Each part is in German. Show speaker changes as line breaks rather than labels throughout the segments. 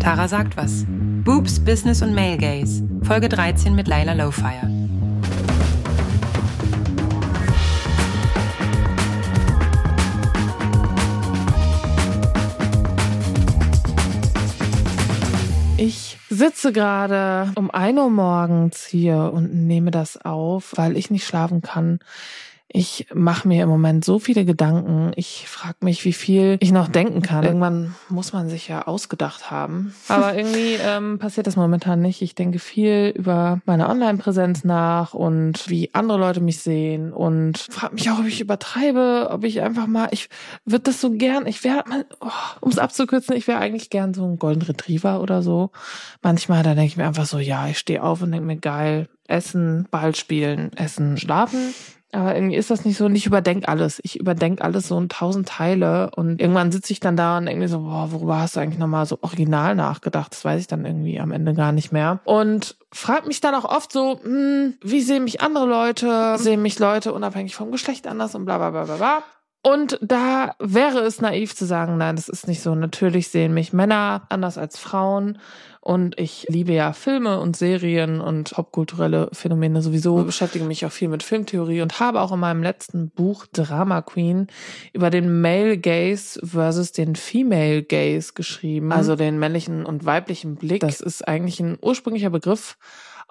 Tara sagt was. Boobs, Business und Male Gaze. Folge 13 mit Laila Lowfire.
Ich sitze gerade um 1 Uhr morgens hier und nehme das auf, weil ich nicht schlafen kann. Ich mache mir im Moment so viele Gedanken. Ich frage mich, wie viel ich noch denken kann. Irgendwann muss man sich ja ausgedacht haben. Aber irgendwie ähm, passiert das momentan nicht. Ich denke viel über meine Online-Präsenz nach und wie andere Leute mich sehen und frage mich auch, ob ich übertreibe, ob ich einfach mal, ich würde das so gern, ich wäre, oh, um es abzukürzen, ich wäre eigentlich gern so ein Golden Retriever oder so. Manchmal, da denke ich mir einfach so, ja, ich stehe auf und denke mir, geil, essen, Ball spielen, essen, schlafen. Aber irgendwie ist das nicht so, und ich überdenke alles. Ich überdenke alles so in tausend Teile und irgendwann sitze ich dann da und mir so, boah, worüber hast du eigentlich nochmal so original nachgedacht? Das weiß ich dann irgendwie am Ende gar nicht mehr. Und frag mich dann auch oft so, hm, wie sehen mich andere Leute? Sehen mich Leute unabhängig vom Geschlecht anders und bla bla bla bla bla. Und da wäre es naiv zu sagen, nein, das ist nicht so. Natürlich sehen mich Männer anders als Frauen. Und ich liebe ja Filme und Serien und popkulturelle Phänomene sowieso. Ich beschäftige mich auch viel mit Filmtheorie und habe auch in meinem letzten Buch Drama Queen über den Male Gaze versus den Female Gaze geschrieben. Also den männlichen und weiblichen Blick. Das ist eigentlich ein ursprünglicher Begriff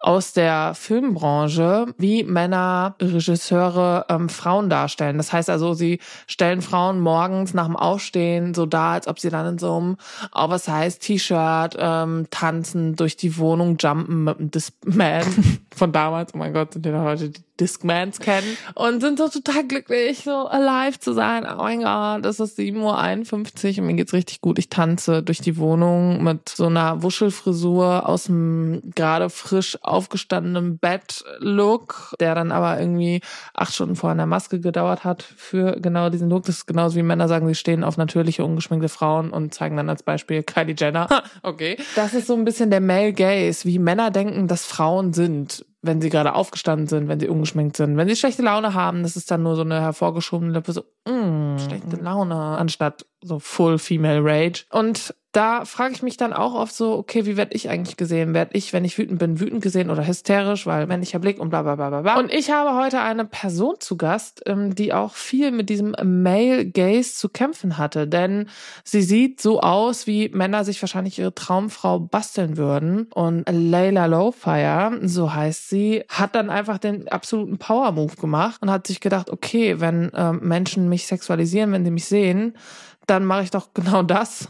aus der Filmbranche, wie Männer Regisseure ähm, Frauen darstellen. Das heißt also, sie stellen Frauen morgens nach dem Aufstehen so dar, als ob sie dann in so einem oversized T-Shirt ähm, tanzen, durch die Wohnung jumpen mit einem Discman von damals. Oh mein Gott, sind die da heute die Discmans kennen und sind so total glücklich, so alive zu sein. Oh mein Gott, es ist 7.51 Uhr und mir geht's richtig gut. Ich tanze durch die Wohnung mit so einer Wuschelfrisur aus dem gerade frisch aufgestandenen Bett-Look, der dann aber irgendwie acht Stunden vor einer Maske gedauert hat für genau diesen Look. Das ist genauso wie Männer sagen, sie stehen auf natürliche, ungeschminkte Frauen und zeigen dann als Beispiel Kylie Jenner. okay. Das ist so ein bisschen der Male Gaze, wie Männer denken, dass Frauen sind wenn sie gerade aufgestanden sind, wenn sie ungeschminkt sind. Wenn sie schlechte Laune haben, das ist dann nur so eine hervorgeschobene Lippe, so, mm, schlechte Laune, anstatt so Full Female Rage. Und da frage ich mich dann auch oft so, okay, wie werde ich eigentlich gesehen? Werde ich, wenn ich wütend bin, wütend gesehen oder hysterisch, weil männlicher Blick und bla bla bla bla bla. Und ich habe heute eine Person zu Gast, ähm, die auch viel mit diesem Male Gaze zu kämpfen hatte. Denn sie sieht so aus, wie Männer sich wahrscheinlich ihre Traumfrau basteln würden. Und Layla Lowfire, so heißt sie, hat dann einfach den absoluten Power-Move gemacht und hat sich gedacht, okay, wenn ähm, Menschen mich sexualisieren, wenn sie mich sehen, dann mache ich doch genau das,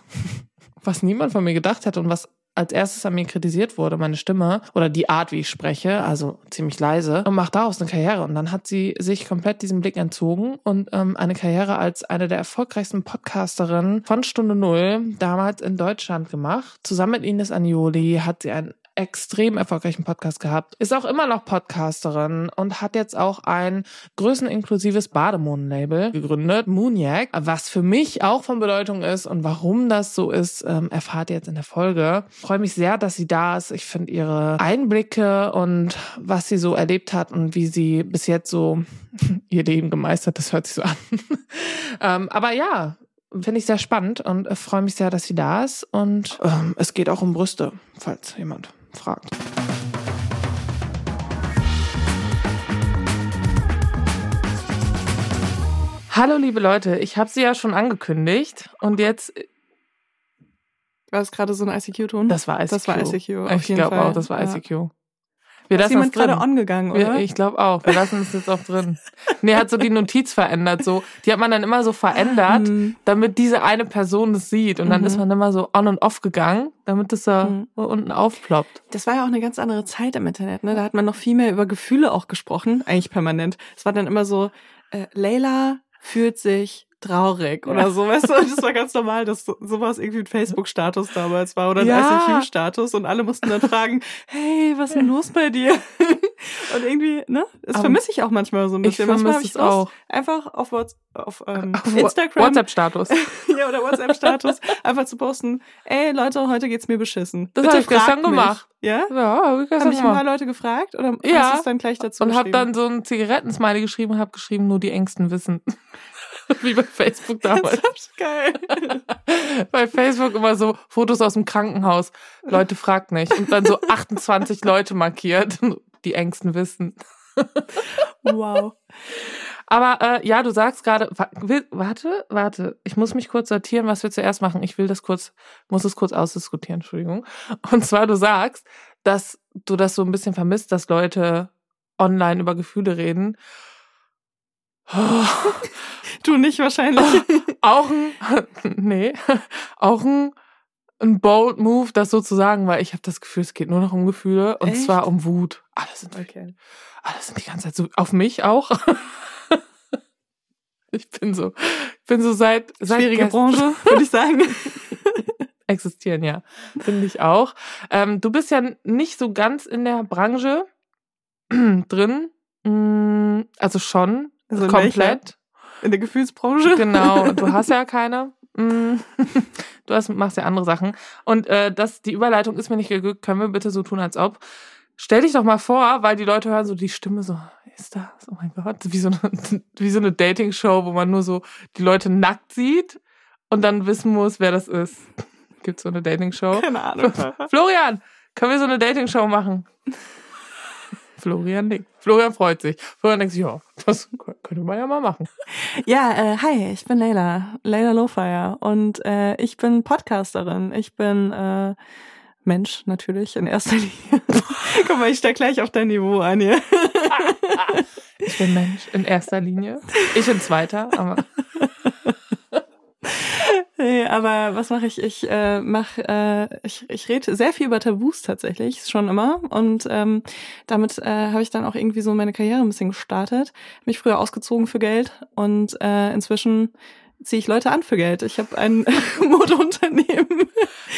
was niemand von mir gedacht hätte und was als erstes an mir kritisiert wurde, meine Stimme oder die Art, wie ich spreche, also ziemlich leise, und macht daraus eine Karriere. Und dann hat sie sich komplett diesem Blick entzogen und ähm, eine Karriere als eine der erfolgreichsten Podcasterinnen von Stunde Null damals in Deutschland gemacht. Zusammen mit Ines Agnoli hat sie ein extrem erfolgreichen Podcast gehabt, ist auch immer noch Podcasterin und hat jetzt auch ein größeninklusives Bademohn-Label gegründet, Moonyak, was für mich auch von Bedeutung ist und warum das so ist, ähm, erfahrt ihr jetzt in der Folge. Ich freue mich sehr, dass sie da ist. Ich finde ihre Einblicke und was sie so erlebt hat und wie sie bis jetzt so ihr Leben gemeistert, das hört sich so an. ähm, aber ja, finde ich sehr spannend und äh, freue mich sehr, dass sie da ist. Und ähm, es geht auch um Brüste, falls jemand fragt. Hallo liebe Leute, ich habe sie ja schon angekündigt und jetzt
war es gerade so ein ICQ-Ton?
Das war ICQ.
Das war ICQ.
ich glaube auch, das war ja. ICQ.
Wir ist jemand gerade angegangen, oder?
Wir, ich glaube auch. Wir lassen es jetzt auch drin. Nee, hat so die Notiz verändert. So, die hat man dann immer so verändert, mhm. damit diese eine Person das sieht. Und dann mhm. ist man immer so on und off gegangen, damit es da mhm. unten aufploppt.
Das war ja auch eine ganz andere Zeit im Internet. Ne? Da hat man noch viel mehr über Gefühle auch gesprochen, eigentlich permanent. Es war dann immer so, äh, Leila fühlt sich traurig oder ja. so, weißt du? Das war ganz normal, dass sowas irgendwie ein Facebook-Status damals war oder ein ja. ICQ-Status und alle mussten dann fragen, hey, was ist denn los bei dir? Und irgendwie, ne? Das vermisse ich auch manchmal so ein bisschen.
Ich vermisse es auch.
Einfach auf, What's, auf, ähm, auf Instagram.
WhatsApp-Status.
ja, oder WhatsApp-Status. einfach zu posten, ey Leute, heute geht's mir beschissen.
Das habe ich gestern mich. gemacht.
Ja?
Ja,
hab ich gestern Haben dich ein paar Leute gefragt oder
ja.
hast du es dann gleich dazu
Und hab dann so ein Zigarettensmiley geschrieben und hab geschrieben, nur die Ängsten wissen. Wie bei Facebook damals.
Geil.
bei Facebook immer so Fotos aus dem Krankenhaus. Leute fragt nicht. Und dann so 28 Leute markiert. Die Ängsten wissen.
Wow.
Aber äh, ja, du sagst gerade, warte, warte, ich muss mich kurz sortieren, was wir zuerst machen. Ich will das kurz, muss es kurz ausdiskutieren, Entschuldigung. Und zwar, du sagst, dass du das so ein bisschen vermisst, dass Leute online über Gefühle reden.
du nicht wahrscheinlich.
auch ein, nee, auch ein, ein bold Move, das sozusagen, weil ich habe das Gefühl, es geht nur noch um Gefühle und
Echt?
zwar um Wut. Alles sind, okay. alles sind die ganze Zeit so, auf mich auch. ich bin so, ich bin so seit, seit
Schwierige Branche, würde ich sagen.
existieren, ja. Finde ich auch. Ähm, du bist ja nicht so ganz in der Branche drin. Mm, Also schon.
Also in
komplett.
In der Gefühlsbranche.
Genau. Du hast ja keine. Mm. Du hast, machst ja andere Sachen. Und äh, das, die Überleitung ist mir nicht geglückt. Können wir bitte so tun, als ob. Stell dich doch mal vor, weil die Leute hören so die Stimme so, ist das? Oh mein Gott. Wie so eine, wie so eine Dating-Show, wo man nur so die Leute nackt sieht und dann wissen muss, wer das ist. Gibt's so eine Dating-Show?
Keine Ahnung.
Florian, können wir so eine Dating-Show machen? Florian nickt. Florian freut sich. Florian denkt sich, ja, das könnte man ja mal machen.
Ja, äh, hi, ich bin Leila, Leila Lowfire und äh, ich bin Podcasterin. Ich bin äh, Mensch natürlich in erster Linie. Guck mal, ich steig gleich auf dein Niveau an hier.
Ich bin Mensch in erster Linie. Ich in zweiter, aber
Nee, aber was mache ich? Ich äh, mach, äh, ich, ich rede sehr viel über Tabus tatsächlich, schon immer. Und ähm, damit äh, habe ich dann auch irgendwie so meine Karriere ein bisschen gestartet. Mich früher ausgezogen für Geld und äh, inzwischen ziehe ich Leute an für Geld. Ich habe ein Modeunternehmen.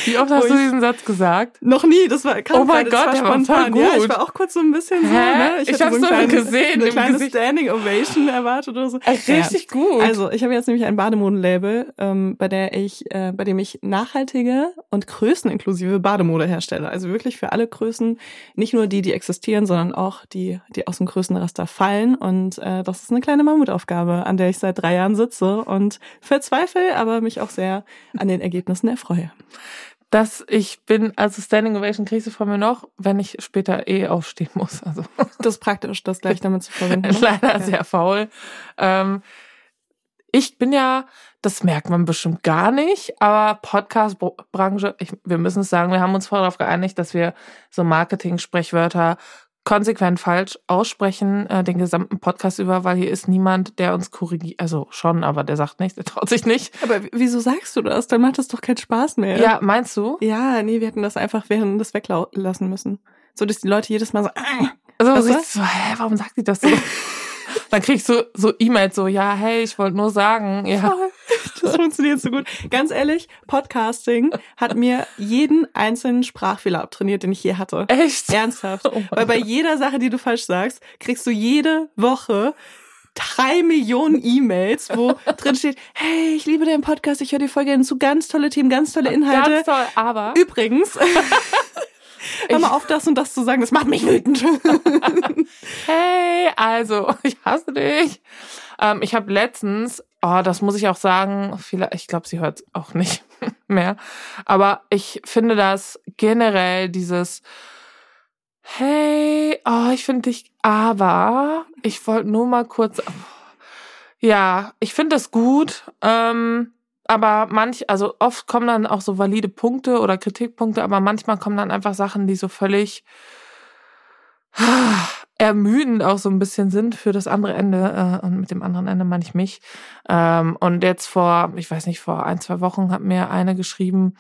wie oft hast du
ich-
diesen Satz gesagt?
Noch nie, das war kam
Oh mein Gott,
war
der war
spontan. Ja,
gut.
ich war auch kurz so ein bisschen so,
Hä?
ne?
Ich
hatte
hab's
so kleines-
gesehen
eine kleine
Gesicht.
Standing Ovation erwartet oder so.
Richtig gut.
Also, ich habe jetzt nämlich ein Bademodenlabel, ähm, bei der ich, äh, bei dem ich nachhaltige und größeninklusive Bademode herstelle. Also wirklich für alle Größen, nicht nur die, die existieren, sondern auch die, die aus dem Größenraster fallen. Und äh, das ist eine kleine Mammutaufgabe, an der ich seit drei Jahren sitze und verzweifle, aber mich auch sehr an den Ergebnissen erfreue.
dass ich bin, also Standing Ovation kriegst du von mir noch, wenn ich später eh aufstehen muss. Also
Das ist praktisch, das gleich damit zu verbinden. ne?
leider
Ja.
sehr faul. Ähm, ich bin ja, das merkt man bestimmt gar nicht, aber Podcast-Branche, wir müssen es sagen, wir haben uns vorher darauf geeinigt, dass wir so Marketing-Sprechwörter konsequent falsch aussprechen, äh, den gesamten Podcast über, weil hier ist niemand, der uns korrigiert, also schon, aber der sagt nichts, der traut sich nicht.
Aber wieso sagst du das? Dann macht das doch keinen Spaß mehr.
Ja, meinst du?
Ja, nee, wir hätten das einfach während des weglassen müssen. So, dass die Leute jedes Mal so, äh,
Also so, hä, warum sagt die das so? Dann krieg ich so, E-Mails so, ja, hey, ich wollte nur sagen, ja.
Voll. Das funktioniert so gut. Ganz ehrlich, Podcasting hat mir jeden einzelnen Sprachfehler abtrainiert, den ich je hatte.
Echt?
Ernsthaft.
Oh
Weil bei jeder Sache, die du falsch sagst, kriegst du jede Woche drei Millionen E-Mails, wo drin steht, hey, ich liebe deinen Podcast, ich höre dir voll gerne zu, ganz tolle Themen, ganz tolle Inhalte.
Ganz toll, aber
Übrigens, hör mal auf, das und das zu sagen, das macht mich wütend.
hey, also, ich hasse dich. Ähm, ich habe letztens, oh, das muss ich auch sagen, vielleicht, ich glaube, sie hört auch nicht mehr, aber ich finde das generell dieses Hey, oh, ich finde dich, aber ich wollte nur mal kurz, ja, ich finde das gut, ähm, aber manch, also oft kommen dann auch so valide Punkte oder Kritikpunkte, aber manchmal kommen dann einfach Sachen, die so völlig ermüdend auch so ein bisschen sind für das andere Ende. Äh, und mit dem anderen Ende meine ich mich. Ähm, und jetzt vor, ich weiß nicht, vor ein, zwei Wochen hat mir eine geschrieben,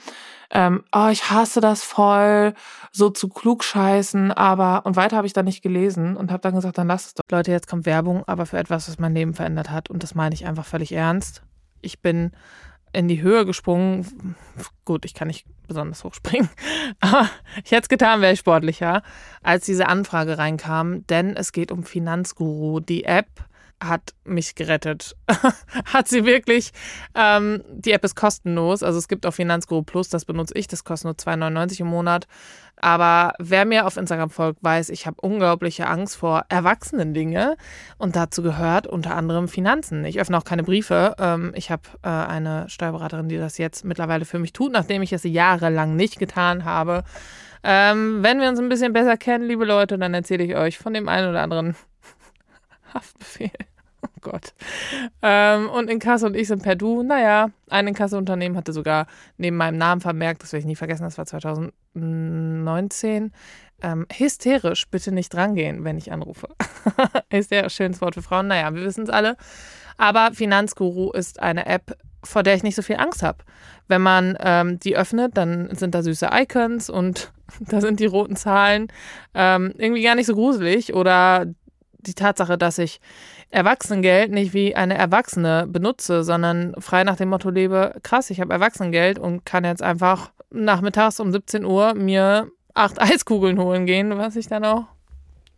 ähm, oh, ich hasse das voll, so zu klug scheißen, aber, und weiter habe ich dann nicht gelesen und habe dann gesagt, dann lass es doch. Leute, jetzt kommt Werbung, aber für etwas, was mein Leben verändert hat. Und das meine ich einfach völlig ernst. Ich bin in die Höhe gesprungen. Gut, ich kann nicht besonders hoch springen. Aber ich hätte es getan, wäre ich sportlicher, als diese Anfrage reinkam. Denn es geht um Finanzguru, die App, hat mich gerettet. hat sie wirklich. Ähm, die App ist kostenlos. Also es gibt auch Finanzguru Plus, das benutze ich. Das kostet nur 2,99 im Monat. Aber wer mir auf Instagram folgt, weiß, ich habe unglaubliche Angst vor erwachsenen Dinge. Und dazu gehört unter anderem Finanzen. Ich öffne auch keine Briefe. Ähm, ich habe äh, eine Steuerberaterin, die das jetzt mittlerweile für mich tut, nachdem ich es jahrelang nicht getan habe. Ähm, wenn wir uns ein bisschen besser kennen, liebe Leute, dann erzähle ich euch von dem einen oder anderen Haftbefehl. Gott. Ähm, und Inkasso und ich sind per Du. Naja, ein Inkasso-Unternehmen hatte sogar neben meinem Namen vermerkt, das werde ich nie vergessen, das war 2019. Ähm, hysterisch, bitte nicht drangehen, wenn ich anrufe. hysterisch, schönes Wort für Frauen. Naja, wir wissen es alle. Aber Finanzguru ist eine App, vor der ich nicht so viel Angst habe. Wenn man ähm, die öffnet, dann sind da süße Icons und da sind die roten Zahlen ähm, irgendwie gar nicht so gruselig. Oder die Tatsache, dass ich Erwachsenengeld nicht wie eine Erwachsene benutze, sondern frei nach dem Motto lebe, krass, ich habe Erwachsenengeld und kann jetzt einfach nachmittags um 17 Uhr mir acht Eiskugeln holen gehen, was ich dann auch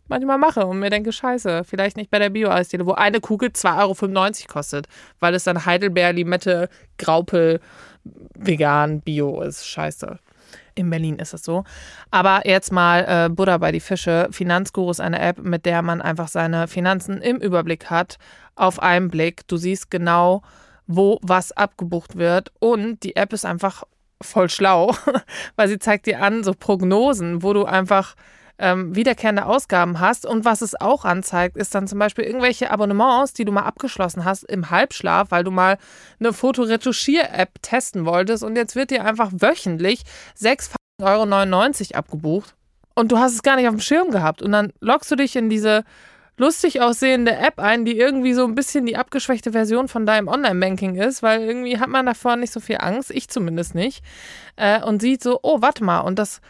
manchmal mache und mir denke, scheiße, vielleicht nicht bei der Bio-Eisdiele, wo eine Kugel 2,95 Euro kostet, weil es dann Heidelbeer, Limette, Graupel, vegan, Bio ist. Scheiße. In Berlin ist es so. Aber jetzt mal äh, Buddha bei die Fische. Finanzguru ist eine App, mit der man einfach seine Finanzen im Überblick hat, auf einen Blick. Du siehst genau, wo was abgebucht wird. Und die App ist einfach voll schlau, weil sie zeigt dir an, so Prognosen, wo du einfach ähm, wiederkehrende Ausgaben hast. Und was es auch anzeigt, ist dann zum Beispiel irgendwelche Abonnements, die du mal abgeschlossen hast im Halbschlaf, weil du mal eine Fotoretuschier-App testen wolltest. Und jetzt wird dir einfach wöchentlich 6,99 Euro abgebucht. Und du hast es gar nicht auf dem Schirm gehabt. Und dann loggst du dich in diese lustig aussehende App ein, die irgendwie so ein bisschen die abgeschwächte Version von deinem Online-Banking ist, weil irgendwie hat man davor nicht so viel Angst, ich zumindest nicht, äh, und sieht so, oh, warte mal, und das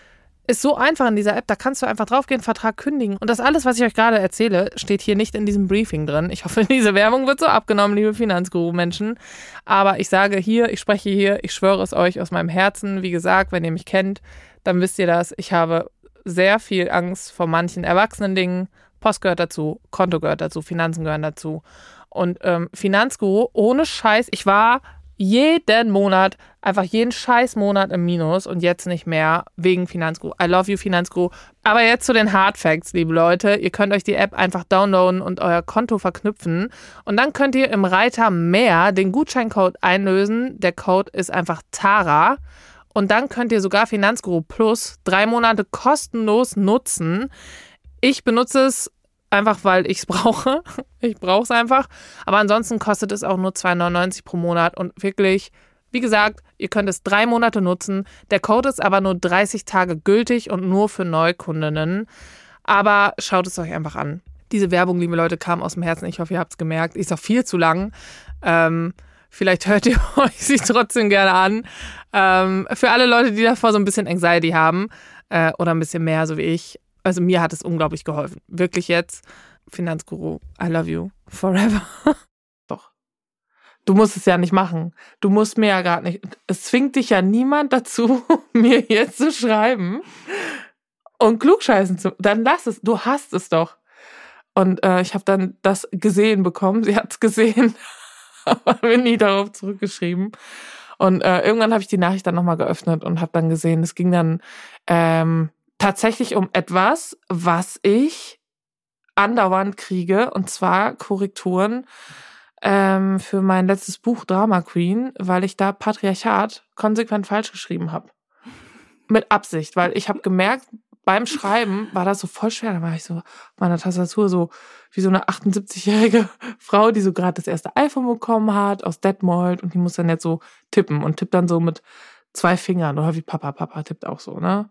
ist so einfach in dieser App, da kannst du einfach draufgehen, Vertrag kündigen. Und das alles, was ich euch gerade erzähle, steht hier nicht in diesem Briefing drin. Ich hoffe, diese Werbung wird so abgenommen, liebe Finanzguru-Menschen. Aber ich sage hier, ich spreche hier, ich schwöre es euch aus meinem Herzen. Wie gesagt, wenn ihr mich kennt, dann wisst ihr das. Ich habe sehr viel Angst vor manchen erwachsenen Dingen. Post gehört dazu, Konto gehört dazu, Finanzen gehören dazu. Und ähm, Finanzguru, ohne Scheiß, ich war jeden Monat, einfach jeden scheiß Monat im Minus und jetzt nicht mehr wegen Finanzguru. I love you, Finanzguru. Aber jetzt zu den Hard Facts, liebe Leute. Ihr könnt euch die App einfach downloaden und euer Konto verknüpfen. Und dann könnt ihr im Reiter mehr den Gutscheincode einlösen. Der Code ist einfach TARA. Und dann könnt ihr sogar Finanzguru Plus drei Monate kostenlos nutzen. Ich benutze es einfach weil ich es brauche. Ich brauche es einfach. Aber ansonsten kostet es auch nur 2,99 pro Monat und wirklich, wie gesagt, ihr könnt es drei Monate nutzen. Der Code ist aber nur 30 Tage gültig und nur für Neukundinnen. Aber schaut es euch einfach an. Diese Werbung, liebe Leute, kam aus dem Herzen. Ich hoffe, ihr habt es gemerkt. Ist auch viel zu lang. Ähm, vielleicht hört ihr euch sie trotzdem gerne an. Ähm, für alle Leute, die davor so ein bisschen Anxiety haben äh, oder ein bisschen mehr, so wie ich, also mir hat es unglaublich geholfen. Wirklich jetzt, Finanzguru, I love you forever. Du musst es ja nicht machen. Du musst mir ja gar nicht. Es zwingt dich ja niemand dazu, mir jetzt zu schreiben und klugscheißen zu. Dann lass es. Du hast es doch. Und äh, ich habe dann das gesehen bekommen. Sie hat es gesehen, aber mir nie darauf zurückgeschrieben. Und äh, irgendwann habe ich die Nachricht dann nochmal geöffnet und habe dann gesehen, es ging dann ähm, tatsächlich um etwas, was ich andauernd kriege, und zwar Korrekturen ähm, für mein letztes Buch Drama Queen, weil ich da Patriarchat konsequent falsch geschrieben habe. Mit Absicht, weil ich habe gemerkt, beim Schreiben war das so voll schwer. Da war ich so auf meiner Tastatur so wie so eine 78-jährige Frau, die so gerade das erste iPhone bekommen hat aus Detmold und die muss dann jetzt so tippen und tippt dann so mit zwei Fingern oder wie Papa, Papa tippt auch so, ne?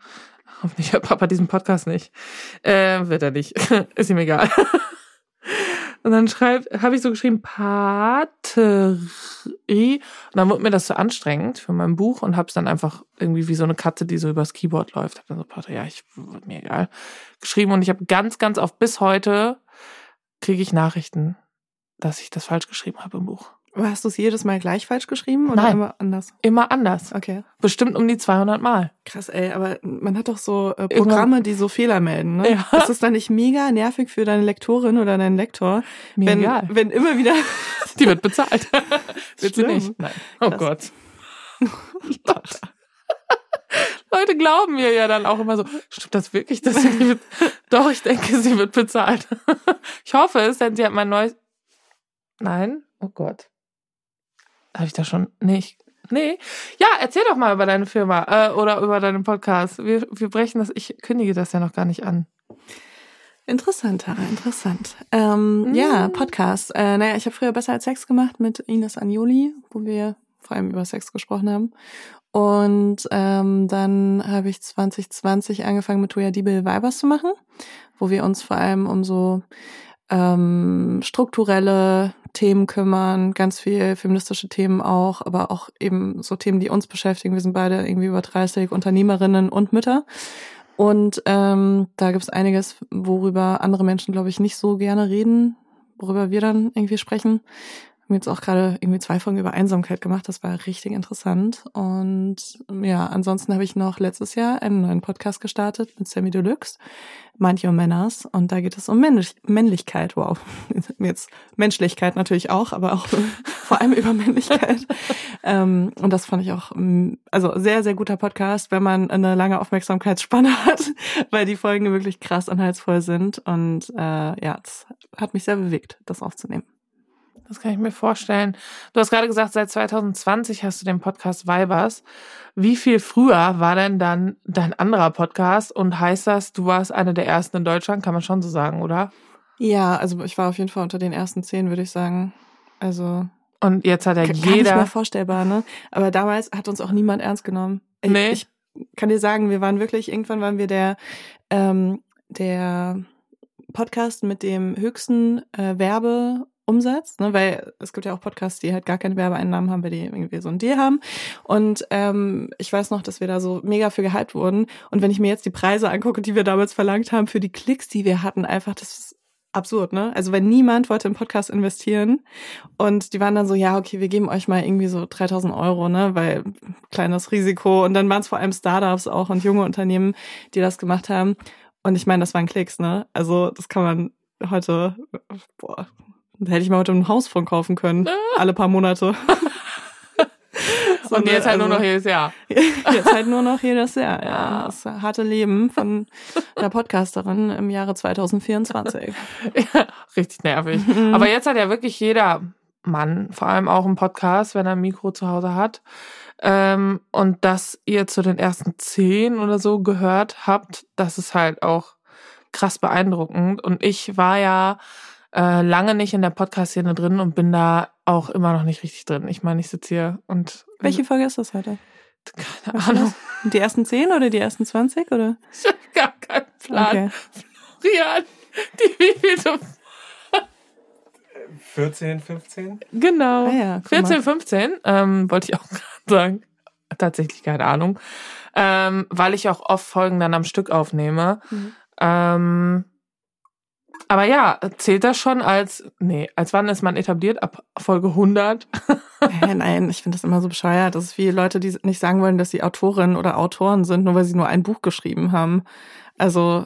Hoffentlich hört Papa diesen Podcast nicht. Äh, wird er nicht. Ist ihm egal. Und dann schreib, habe ich so geschrieben, Paterie. Und dann wurde mir das so anstrengend für mein Buch und habe es dann einfach irgendwie wie so eine Katze, die so übers Keyboard läuft. Hab dann so, Pater, ja, ich mir egal. Geschrieben und ich habe ganz, ganz oft bis heute kriege ich Nachrichten, dass ich das falsch geschrieben habe im Buch.
Hast du es jedes Mal gleich falsch geschrieben oder
Nein.
immer anders?
Immer anders.
Okay.
Bestimmt um die 200 Mal.
Krass, ey, aber man hat doch so äh,
Irgendwann-
Programme, die so Fehler melden, ne?
Ja.
Ist das dann nicht mega nervig für deine Lektorin oder deinen Lektor,
Mir
wenn,
egal.
wenn immer wieder
Die wird bezahlt. wird sie nicht. Nein. Oh
Krass.
Gott. Leute glauben mir ja dann auch immer so, stimmt das wirklich, dass sie nicht be- Doch, ich denke, sie wird bezahlt. ich hoffe es, denn sie hat mein neues. Nein? Oh Gott. Habe ich da schon nicht. Nee. Ja, erzähl doch mal über deine Firma äh, oder über deinen Podcast. Wir, wir brechen das, ich kündige das ja noch gar nicht an.
Interessant, Tara, interessant. Ähm,
Mm.
Ja, Podcast. Äh, naja, ich habe früher besser als Sex gemacht mit Ines Agnoli, wo wir vor allem über Sex gesprochen haben. Und ähm, dann habe ich 2020 angefangen mit Toya Diebel Weibers zu machen, wo wir uns vor allem um so ähm, strukturelle Themen kümmern, ganz viel feministische Themen auch, aber auch eben so Themen, die uns beschäftigen. Wir sind beide irgendwie über 30 Unternehmerinnen und Mütter. Und ähm, da gibt es einiges, worüber andere Menschen, glaube ich, nicht so gerne reden, worüber wir dann irgendwie sprechen. Wir haben jetzt auch gerade irgendwie zwei Folgen über Einsamkeit gemacht. Das war richtig interessant. Und ja, ansonsten habe ich noch letztes Jahr einen neuen Podcast gestartet mit Sammy Deluxe, Mind Your Manners. Und da geht es um Männlich Männlichkeit. Wow. Jetzt Menschlichkeit natürlich auch, aber auch vor allem über Männlichkeit. ähm, und das fand ich auch, mm, also sehr, sehr guter Podcast, wenn man eine lange Aufmerksamkeitsspanne hat, weil die Folgen wirklich krass anhaltsvoll sind. Und äh, ja, das hat mich sehr bewegt, das aufzunehmen.
Das kann ich mir vorstellen. Du hast gerade gesagt, seit 2020 hast du den Podcast Weibers. Wie viel früher war denn dann dein anderer Podcast? Und heißt das, du warst eine der ersten in Deutschland? Kann man schon so sagen, oder?
Ja, also ich war auf jeden Fall unter den ersten zehn, würde ich sagen. Also
Und jetzt hat ja
gar nicht mehr
jeder.
vorstellbar, ne? Aber damals hat uns auch niemand ernst genommen. Ich,
Nee.
ich kann dir sagen, wir waren wirklich, irgendwann waren wir der, ähm, der Podcast mit dem höchsten äh, Werbeumsatz, ne? weil es gibt ja auch Podcasts, die halt gar keine Werbeeinnahmen haben, weil die irgendwie so ein Deal haben. Und ähm, ich weiß noch, dass wir da so mega für gehypt wurden. Und wenn ich mir jetzt die Preise angucke, die wir damals verlangt haben für die Klicks, die wir hatten, einfach, das ist absurd, ne? Also wenn niemand wollte im Podcast investieren und die waren dann so, ja, okay, wir geben euch mal irgendwie so 3000 Euro, ne? Weil kleines Risiko. Und dann waren es vor allem Startups auch und junge Unternehmen, die das gemacht haben. Und ich meine, das waren Klicks, ne? Also das kann man heute, boah, hätte ich mal heute ein Haus von kaufen können. Alle paar Monate. So,
Und jetzt halt nur
also-
noch jedes Jahr.
Jetzt halt nur noch jedes Jahr. Ja. Das harte Leben von einer Podcasterin im Jahre 2024.
Ja, richtig nervig. Aber jetzt hat ja wirklich jeder Mann, vor allem auch einen Podcast, wenn er ein Mikro zu Hause hat. Ähm, und dass ihr zu den ersten zehn oder so gehört habt, das ist halt auch krass beeindruckend. Und ich war ja äh, lange nicht in der Podcast-Szene drin und bin da auch immer noch nicht richtig drin. Ich meine, ich sitze hier und
Welche Folge ist das heute?
keine
Weißt du
Ahnung?
Die ersten 10 oder die ersten 20 oder?
ich habe gar keinen Plan.
Okay.
Rian, die wievielte
14, 15?
Genau.
Ah ja, guck mal.
14, 15, ähm, wollte ich auch gerade sagen. Tatsächlich keine Ahnung. Ähm, weil ich auch oft Folgen dann am Stück aufnehme.
Mhm.
Ähm, aber ja, zählt das schon als, nee, als wann ist man etabliert? Ab Folge 100?
Äh, nein, ich finde das immer so bescheuert. Das ist wie Leute, die nicht sagen wollen, dass sie Autorinnen oder Autoren sind, nur weil sie nur ein Buch geschrieben haben. Also,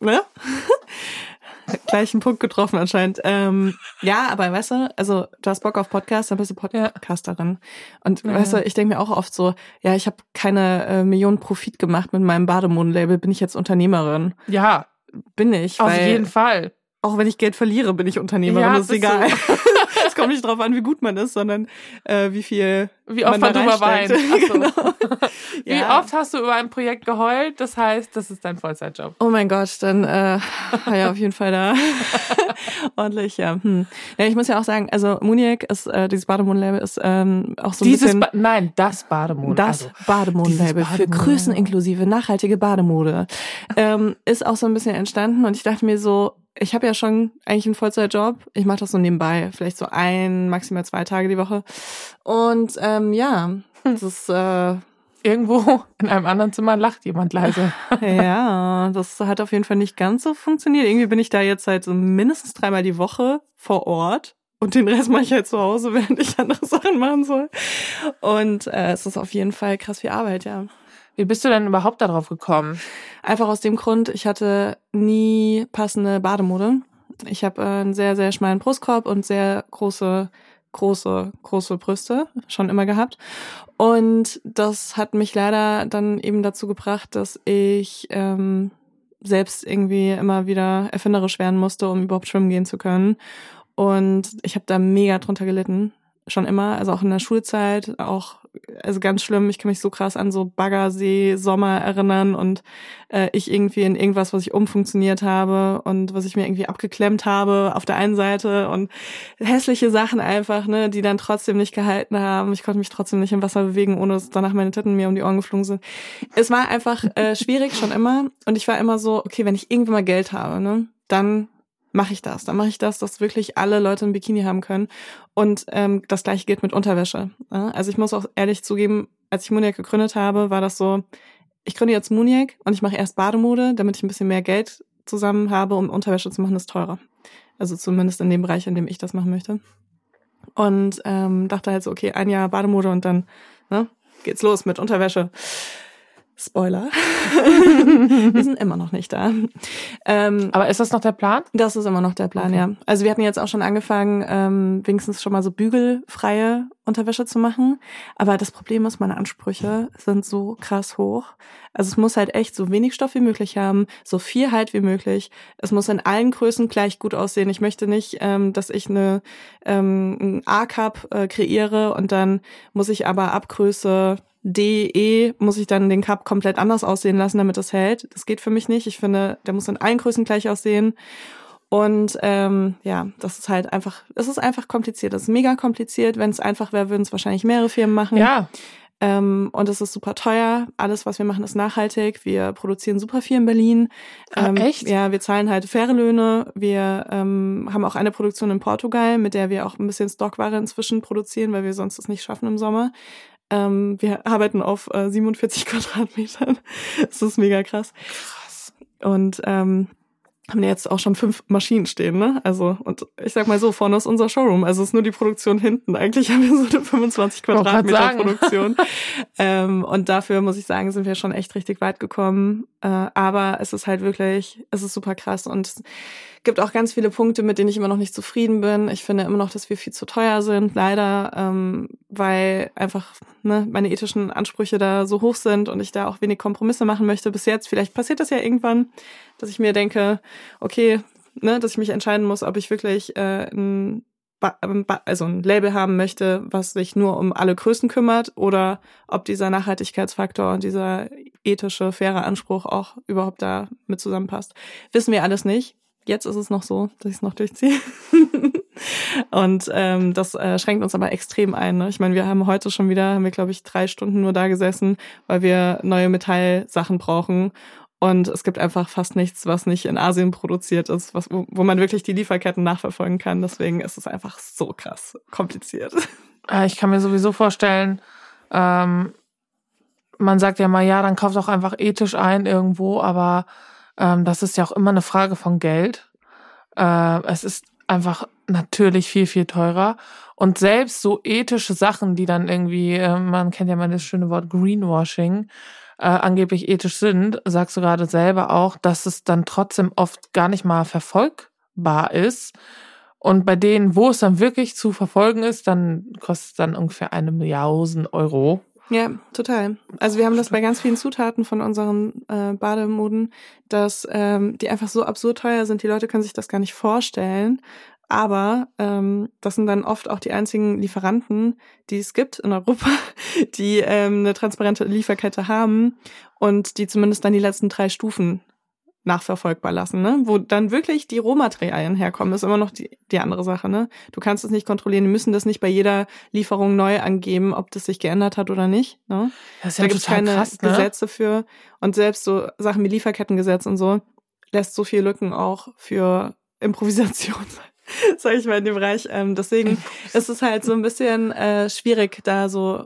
ne? Gleich einen Punkt getroffen anscheinend. Ähm, ja, aber weißt du, also du hast Bock auf Podcast, dann bist du Podcasterin. Und
Ja.
weißt du, ich denke mir auch oft so, ja, ich habe keine äh, Millionen Profit gemacht mit meinem Bademoden-Label, bin ich jetzt Unternehmerin?
Ja,
Bin ich,
auf jeden Fall.
auch wenn ich Geld verliere, bin ich Unternehmerin,
Ja,
das ist egal.
du.
kommt nicht drauf an, wie gut man ist, sondern äh, wie viel
Wie oft
man
man drüber weint. so.
genau.
Wie
Ja.
oft hast du über ein Projekt geheult? Das heißt, das ist dein Vollzeitjob.
Oh mein Gott, dann äh, war ja auf jeden Fall da ordentlich, ja. Hm. ja. Ich muss ja auch sagen, also Muniac ist, äh, dieses Bademoden-Label ist ähm, auch so ein
Dieses,
bisschen
ba nein, das Bademond.
das
Also,
Bademoden-Label
dieses
für größeninklusive, nachhaltige Bademode ähm, ist auch so ein bisschen entstanden und ich dachte mir so, ich habe ja schon eigentlich einen Vollzeitjob. Ich mache das so nebenbei, vielleicht so ein, maximal zwei Tage die Woche. Und ähm, ja, das ist äh,
irgendwo in einem anderen Zimmer lacht jemand leise.
ja, das hat auf jeden Fall nicht ganz so funktioniert. Irgendwie bin ich da jetzt halt so mindestens dreimal die Woche vor Ort und den Rest mache ich halt zu Hause, während ich andere Sachen machen soll. Und äh, es ist auf jeden Fall krass viel Arbeit, ja.
Wie bist du denn überhaupt darauf gekommen?
Einfach aus dem Grund, ich hatte nie passende Bademode. Ich habe äh, einen sehr, sehr schmalen Brustkorb und sehr große, große, große Brüste schon immer gehabt. Und das hat mich leider dann eben dazu gebracht, dass ich ähm, selbst irgendwie immer wieder erfinderisch werden musste, um überhaupt schwimmen gehen zu können. Und ich habe da mega drunter gelitten schon immer, also auch in der Schulzeit, auch also ganz schlimm. Ich kann mich so krass an so Baggersee Sommer erinnern und äh, ich irgendwie in irgendwas, was ich umfunktioniert habe und was ich mir irgendwie abgeklemmt habe auf der einen Seite und hässliche Sachen einfach, ne, die dann trotzdem nicht gehalten haben. Ich konnte mich trotzdem nicht im Wasser bewegen, ohne dass danach meine Titten mir um die Ohren geflogen sind. Es war einfach äh, schwierig schon immer und ich war immer so, okay, wenn ich irgendwann mal Geld habe, ne, dann mache ich das. Dann mache ich das, dass wirklich alle Leute ein Bikini haben können. Und ähm, das gleiche gilt mit Unterwäsche. Ja? Also ich muss auch ehrlich zugeben, als ich Muniac gegründet habe, war das so, ich gründe jetzt Muniac und ich mache erst Bademode, damit ich ein bisschen mehr Geld zusammen habe, um Unterwäsche zu machen, ist teurer. Also zumindest in dem Bereich, in dem ich das machen möchte. Und ähm, dachte halt so, okay, ein Jahr Bademode und dann ne, geht's los mit Unterwäsche. Spoiler. wir sind immer noch nicht da.
Ähm, Aber ist das noch der Plan?
Das ist immer noch der Plan, okay. ja. Also wir hatten jetzt auch schon angefangen, ähm, wenigstens schon mal so bügelfreie Unterwäsche zu machen. Aber das Problem ist, meine Ansprüche sind so krass hoch. Also es muss halt echt so wenig Stoff wie möglich haben, so viel Halt wie möglich. Es muss in allen Größen gleich gut aussehen. Ich möchte nicht, ähm, dass ich eine ähm, A-Cup äh, kreiere und dann muss ich aber ab Größe D, E muss ich dann den Cup komplett anders aussehen lassen, damit das hält. Das geht für mich nicht. Ich finde, der muss in allen Größen gleich aussehen. Und ähm, ja, das ist halt einfach, es ist einfach kompliziert. Das ist mega kompliziert. Wenn es einfach wäre, würden es wahrscheinlich mehrere Firmen machen.
Ja.
Ähm, und es ist super teuer. Alles, was wir machen, ist nachhaltig. Wir produzieren super viel in Berlin.
Ah, ähm, echt?
Ja, wir zahlen halt faire Löhne. Wir ähm, haben auch eine Produktion in Portugal, mit der wir auch ein bisschen Stockware inzwischen produzieren, weil wir sonst es nicht schaffen im Sommer. Ähm, wir arbeiten auf äh, 47 Quadratmetern. das ist mega krass.
Krass.
Und ähm, haben ja jetzt auch schon fünf Maschinen stehen, ne? Also, und ich sag mal so, vorne ist unser Showroom, also ist nur die Produktion hinten. Eigentlich haben wir so eine 25 Quadratmeter Produktion. ähm, und dafür muss ich sagen, sind wir schon echt richtig weit gekommen. Äh, aber es ist halt wirklich, es ist super krass und gibt auch ganz viele Punkte, mit denen ich immer noch nicht zufrieden bin. Ich finde immer noch, dass wir viel zu teuer sind, leider, ähm, weil einfach ne, meine ethischen Ansprüche da so hoch sind und ich da auch wenig Kompromisse machen möchte. Bis jetzt, vielleicht passiert das ja irgendwann, dass ich mir denke, okay, ne, dass ich mich entscheiden muss, ob ich wirklich äh, ein also ein Label haben möchte, was sich nur um alle Größen kümmert oder ob dieser Nachhaltigkeitsfaktor und dieser ethische, faire Anspruch auch überhaupt da mit zusammenpasst. Wissen wir alles nicht jetzt ist es noch so, dass ich es noch durchziehe. und ähm, das äh, schränkt uns aber extrem ein. Ne? Ich meine, wir haben heute schon wieder, haben wir, glaube ich, drei Stunden nur da gesessen, weil wir neue Metallsachen brauchen. Und es gibt einfach fast nichts, was nicht in Asien produziert ist, was, wo, wo man wirklich die Lieferketten nachverfolgen kann. Deswegen ist es einfach so krass kompliziert.
Ich kann mir sowieso vorstellen, ähm, man sagt ja mal, ja, dann kauft auch einfach ethisch ein irgendwo, aber ähm, das ist ja auch immer eine Frage von Geld. Äh, es ist einfach natürlich viel, viel teurer. Und selbst so ethische Sachen, die dann irgendwie, äh, man kennt ja mal das schöne Wort Greenwashing, äh, angeblich ethisch sind, sagst du gerade selber auch, dass es dann trotzdem oft gar nicht mal verfolgbar ist. Und bei denen, wo es dann wirklich zu verfolgen ist, dann kostet es dann ungefähr eine Milliarde Euro.
Ja, total. Also wir haben das bei ganz vielen Zutaten von unseren äh, Bademoden, dass ähm, die einfach so absurd teuer sind, die Leute können sich das gar nicht vorstellen. Aber ähm, das sind dann oft auch die einzigen Lieferanten, die es gibt in Europa, die ähm, eine transparente Lieferkette haben und die zumindest dann die letzten drei Stufen nachverfolgbar lassen, ne? Wo dann wirklich die Rohmaterialien herkommen, ist immer noch die, die andere Sache, ne? Du kannst es nicht kontrollieren, die müssen das nicht bei jeder Lieferung neu angeben, ob das sich geändert hat oder nicht. Ne?
Das ist ja da gibt es keine krass,
ne? Gesetze für. Und selbst so Sachen wie Lieferkettengesetz und so lässt so viele Lücken auch für Improvisation sag ich mal, in dem Bereich. Ähm, deswegen ist es halt so ein bisschen äh, schwierig, da so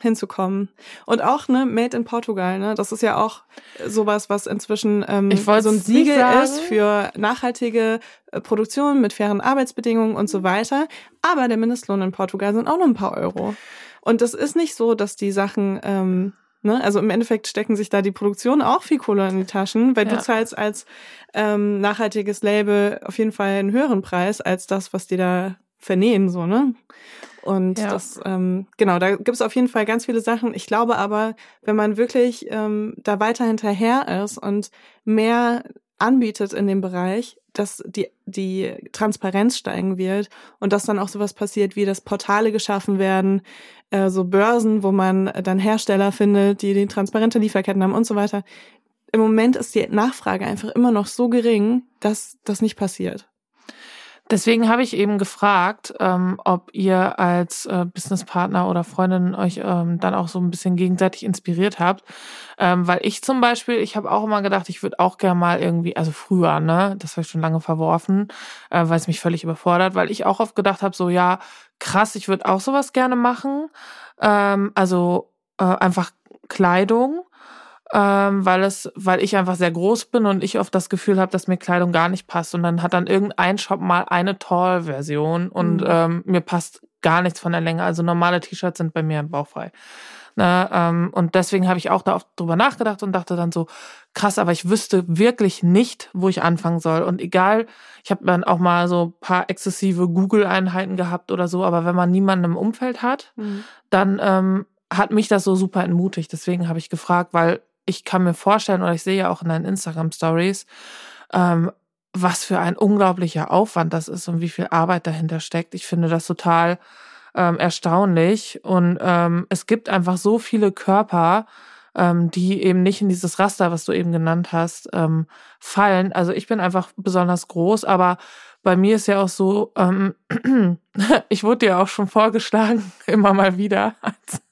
hinzukommen. Und auch, ne, Made in Portugal, ne, das ist ja auch sowas, was inzwischen ähm, so ein Siegel ist für nachhaltige äh, Produktion mit fairen Arbeitsbedingungen und so weiter. Aber der Mindestlohn in Portugal sind auch nur ein paar Euro. Und das ist nicht so, dass die Sachen, ähm, ne, also im Endeffekt stecken sich da die Produktion auch viel Kohle in die Taschen, weil
Ja.
du zahlst als ähm, nachhaltiges Label auf jeden Fall einen höheren Preis als das, was die da vernähen, so, ne? Und
Ja.
das, ähm, genau, da gibt es auf jeden Fall ganz viele Sachen. Ich glaube aber, wenn man wirklich ähm, da weiter hinterher ist und mehr anbietet in dem Bereich, dass die, die Transparenz steigen wird und dass dann auch sowas passiert, wie dass Portale geschaffen werden, äh, so Börsen, wo man dann Hersteller findet, die die transparente Lieferketten haben und so weiter. Im Moment ist die Nachfrage einfach immer noch so gering, dass das nicht passiert.
Deswegen habe ich eben gefragt, ähm, ob ihr als äh, Businesspartner oder Freundin euch ähm, dann auch so ein bisschen gegenseitig inspiriert habt. Ähm, weil ich zum Beispiel, ich habe auch immer gedacht, ich würde auch gerne mal irgendwie, also früher, ne, das habe ich schon lange verworfen, äh, weil es mich völlig überfordert, weil ich auch oft gedacht habe, so ja, krass, ich würde auch sowas gerne machen. Ähm, also äh, einfach Kleidung ähm, weil es, weil ich einfach sehr groß bin und ich oft das Gefühl habe, dass mir Kleidung gar nicht passt. Und dann hat dann irgendein Shop mal eine Tall-Version und
Mhm.
ähm, mir passt gar nichts von der Länge. Also normale T-Shirts sind bei mir bauchfrei. Ne, ähm, und deswegen habe ich auch da oft drüber nachgedacht und dachte dann so, krass, aber ich wüsste wirklich nicht, wo ich anfangen soll. Und egal, ich habe dann auch mal so paar exzessive Google-Einheiten gehabt oder so, aber wenn man niemanden im Umfeld hat, dann ähm, hat mich das so super entmutigt. Deswegen habe ich gefragt, weil ich kann mir vorstellen, oder ich sehe ja auch in deinen Instagram-Stories, ähm, was für ein unglaublicher Aufwand das ist und wie viel Arbeit dahinter steckt. Ich finde das total ähm, erstaunlich. Und ähm, es gibt einfach so viele Körper, ähm, die eben nicht in dieses Raster, was du eben genannt hast, ähm, fallen. Also ich bin einfach besonders groß, aber bei mir ist ja auch so, ähm, ich wurde dir auch schon vorgeschlagen, immer mal wieder als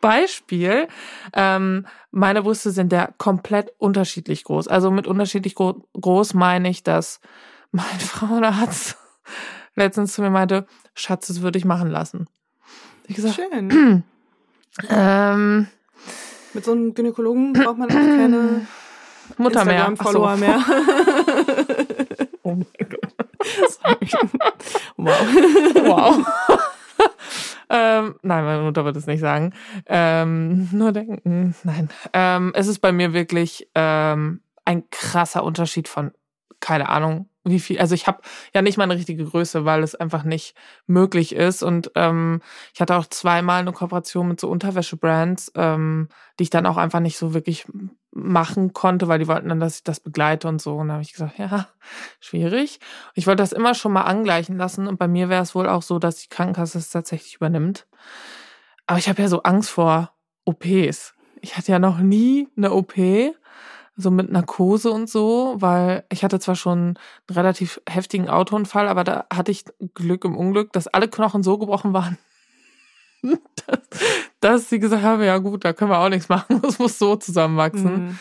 Beispiel. Ähm, meine Brüste sind ja komplett unterschiedlich groß. Also mit unterschiedlich gro groß meine ich, dass mein Frauenarzt letztens zu mir meinte, Schatz, das würde ich machen lassen. Ich gesagt,
Schön.
ähm,
Mit so einem Gynäkologen braucht man auch keine
Mutter mehr. Ach so.
mehr.
Oh mein Gott.
Sorry. wow.
Wow. Ähm, nein, meine Mutter wird es nicht sagen. Ähm, nur denken. Nein. Ähm, es ist bei mir wirklich ähm, ein krasser Unterschied von, keine Ahnung, wie viel. Also ich habe ja nicht mal eine richtige Größe, weil es einfach nicht möglich ist. Und ähm, ich hatte auch zweimal eine Kooperation mit so Unterwäschebrands, ähm, die ich dann auch einfach nicht so wirklich machen konnte, weil die wollten dann, dass ich das begleite und so. Und da habe ich gesagt, ja, schwierig. Ich wollte das immer schon mal angleichen lassen und bei mir wäre es wohl auch so, dass die Krankenkasse es tatsächlich übernimmt. Aber ich habe ja so Angst vor OPs. Ich hatte ja noch nie eine OP, so mit Narkose und so, weil ich hatte zwar schon einen relativ heftigen Autounfall, aber da hatte ich Glück im Unglück, dass alle Knochen so gebrochen waren, dass, dass sie gesagt haben, ja gut, da können wir auch nichts machen, das muss so zusammenwachsen.
Mhm.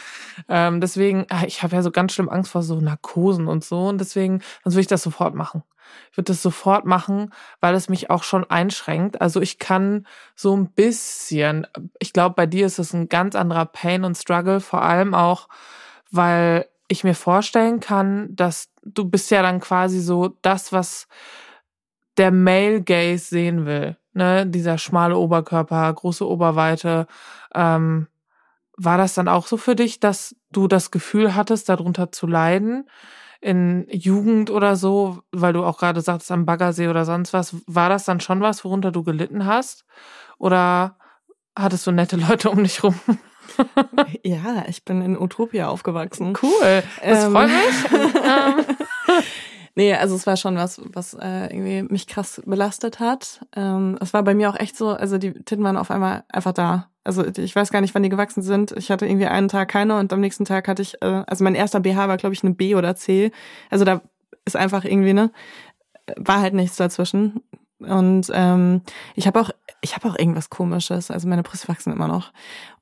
Ähm, deswegen, ah, ich habe ja so ganz schlimm Angst vor so Narkosen und so. Und deswegen, sonst würde ich das sofort machen. Ich würde das sofort machen, weil es mich auch schon einschränkt. Also ich kann so ein bisschen, ich glaube, bei dir ist es ein ganz anderer Pain und Struggle, vor allem auch, weil ich mir vorstellen kann, dass du bist ja dann quasi so das, was der Male Gaze sehen will. Ne? Dieser schmale Oberkörper, große Oberweite. Ähm, war das dann auch so für dich, dass du das Gefühl hattest, darunter zu leiden? In Jugend oder so, weil du auch gerade sagtest, am Baggersee oder sonst was, war das dann schon was, worunter du gelitten hast? Oder hattest du nette Leute um dich rum?
Ja, ich bin in Utopia aufgewachsen.
Cool, das
Ähm.
freut mich.
Nee, also es war schon was, was äh, irgendwie mich krass belastet hat. Ähm, es war bei mir auch echt so, also die Titten waren auf einmal einfach da. Also ich weiß gar nicht, wann die gewachsen sind. Ich hatte irgendwie einen Tag keine und am nächsten Tag hatte ich, äh, also mein erster BH war, glaube ich, eine B oder C. Also da ist einfach irgendwie, ne, war halt nichts dazwischen. Und ähm, ich habe auch, ich habe auch irgendwas Komisches. Also meine Brüste wachsen immer noch.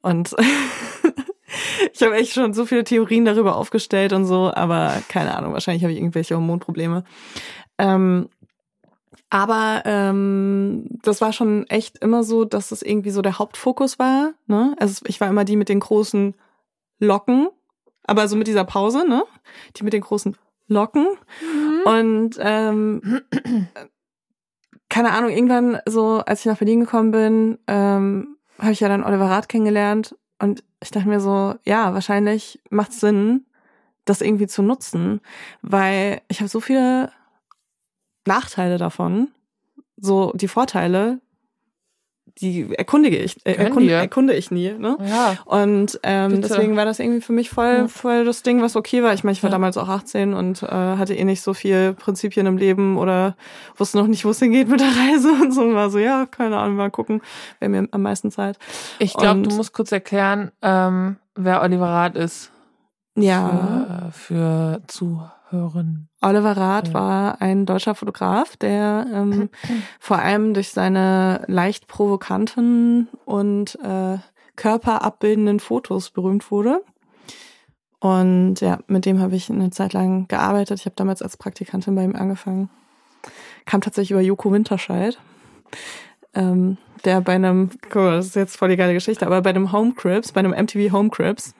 Und ich habe echt schon so viele Theorien darüber aufgestellt und so, aber keine Ahnung, wahrscheinlich habe ich irgendwelche Hormonprobleme. Ähm, Aber ähm, das war schon echt immer so, dass es irgendwie so der Hauptfokus war. Ne? Also ich war immer die mit den großen Locken, aber so mit dieser Pause, ne? Die mit den großen Locken. Mhm. Und ähm, keine Ahnung, irgendwann so, als ich nach Berlin gekommen bin, ähm, habe ich ja dann Oliver Rath kennengelernt und ich dachte mir so, ja, wahrscheinlich macht Sinn, das irgendwie zu nutzen, weil ich habe so viele Nachteile davon. So die Vorteile, die erkundige ich, äh, erkunde, erkunde ich nie. Ne?
Ja.
Und ähm, deswegen war das irgendwie für mich voll, ja. voll das Ding, was okay war. Ich meine, ich war ja. damals auch 18 und äh, hatte eh nicht so viel Prinzipien im Leben oder wusste noch nicht, wo es hingeht mit der Reise und so. Und war so, ja, keine Ahnung, mal gucken, wer mir am meisten Zeit.
Ich glaube, du musst kurz erklären, ähm, wer Oliver Rath ist.
Ja.
Für, für Zuhören.
Oliver Rath ja. war ein deutscher Fotograf, der ähm, vor allem durch seine leicht provokanten und äh, körperabbildenden Fotos berühmt wurde. Und ja, mit dem habe ich eine Zeit lang gearbeitet. Ich habe damals als Praktikantin bei ihm angefangen. Kam tatsächlich über Joko Winterscheid, ähm, der bei einem, guck mal, das ist jetzt voll die geile Geschichte, aber bei einem Home Crips, bei einem MTV Home Crips,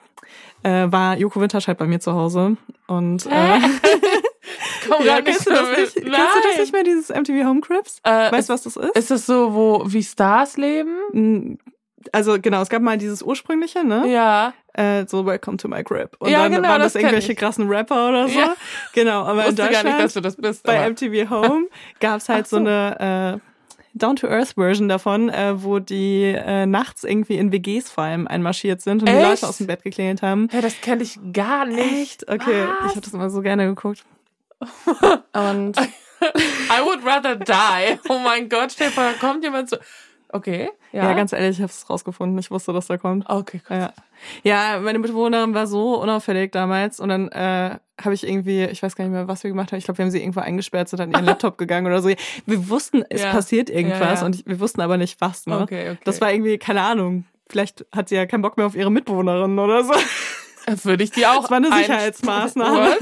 äh, war Joko Winterscheid bei mir zu Hause. Und äh,
Komm ja, kennst du das
nicht? Nein. Kennst du das nicht mehr, dieses MTV Home Crips? Äh, weißt du, was das ist?
Ist das so, wo wie Stars leben?
Also genau, es gab mal dieses ursprüngliche, ne?
Ja.
Äh, so Welcome to my crib. Und
ja,
dann
genau,
waren das,
das
irgendwelche krassen Rapper oder so. Ja. Genau, aber in Deutschland,
gar nicht, dass du das bist,
bei
aber.
MTV Home gab's halt so. so eine äh, Down-to-Earth-Version davon, äh, wo die äh, nachts irgendwie in WGs vor allem einmarschiert sind und
Echt?
die Leute aus dem Bett geklingelt haben.
Ja, das kenne ich gar nicht.
Echt? Okay,
Was?
ich habe das immer so gerne geguckt. Und
I would rather die. Oh mein Gott, Stefan, kommt jemand so. Okay, ja.
ja, ganz ehrlich, ich habe es rausgefunden. Ich wusste, dass der kommt.
Okay, gut.
Ja. ja, meine Mitbewohnerin war so unauffällig damals und dann äh, habe ich irgendwie, ich weiß gar nicht mehr, was wir gemacht haben. Ich glaube, wir haben sie irgendwo eingesperrt, sind dann in ihren Laptop gegangen oder so. Wir wussten, es
Ja.
passiert irgendwas
Ja,
und wir wussten aber nicht was. Ne?
Okay, okay.
Das war irgendwie, keine Ahnung. Vielleicht hat sie ja keinen Bock mehr auf ihre Mitbewohnerin oder so.
Würde ich dir auch.
Das war eine
ein-
Sicherheitsmaßnahme.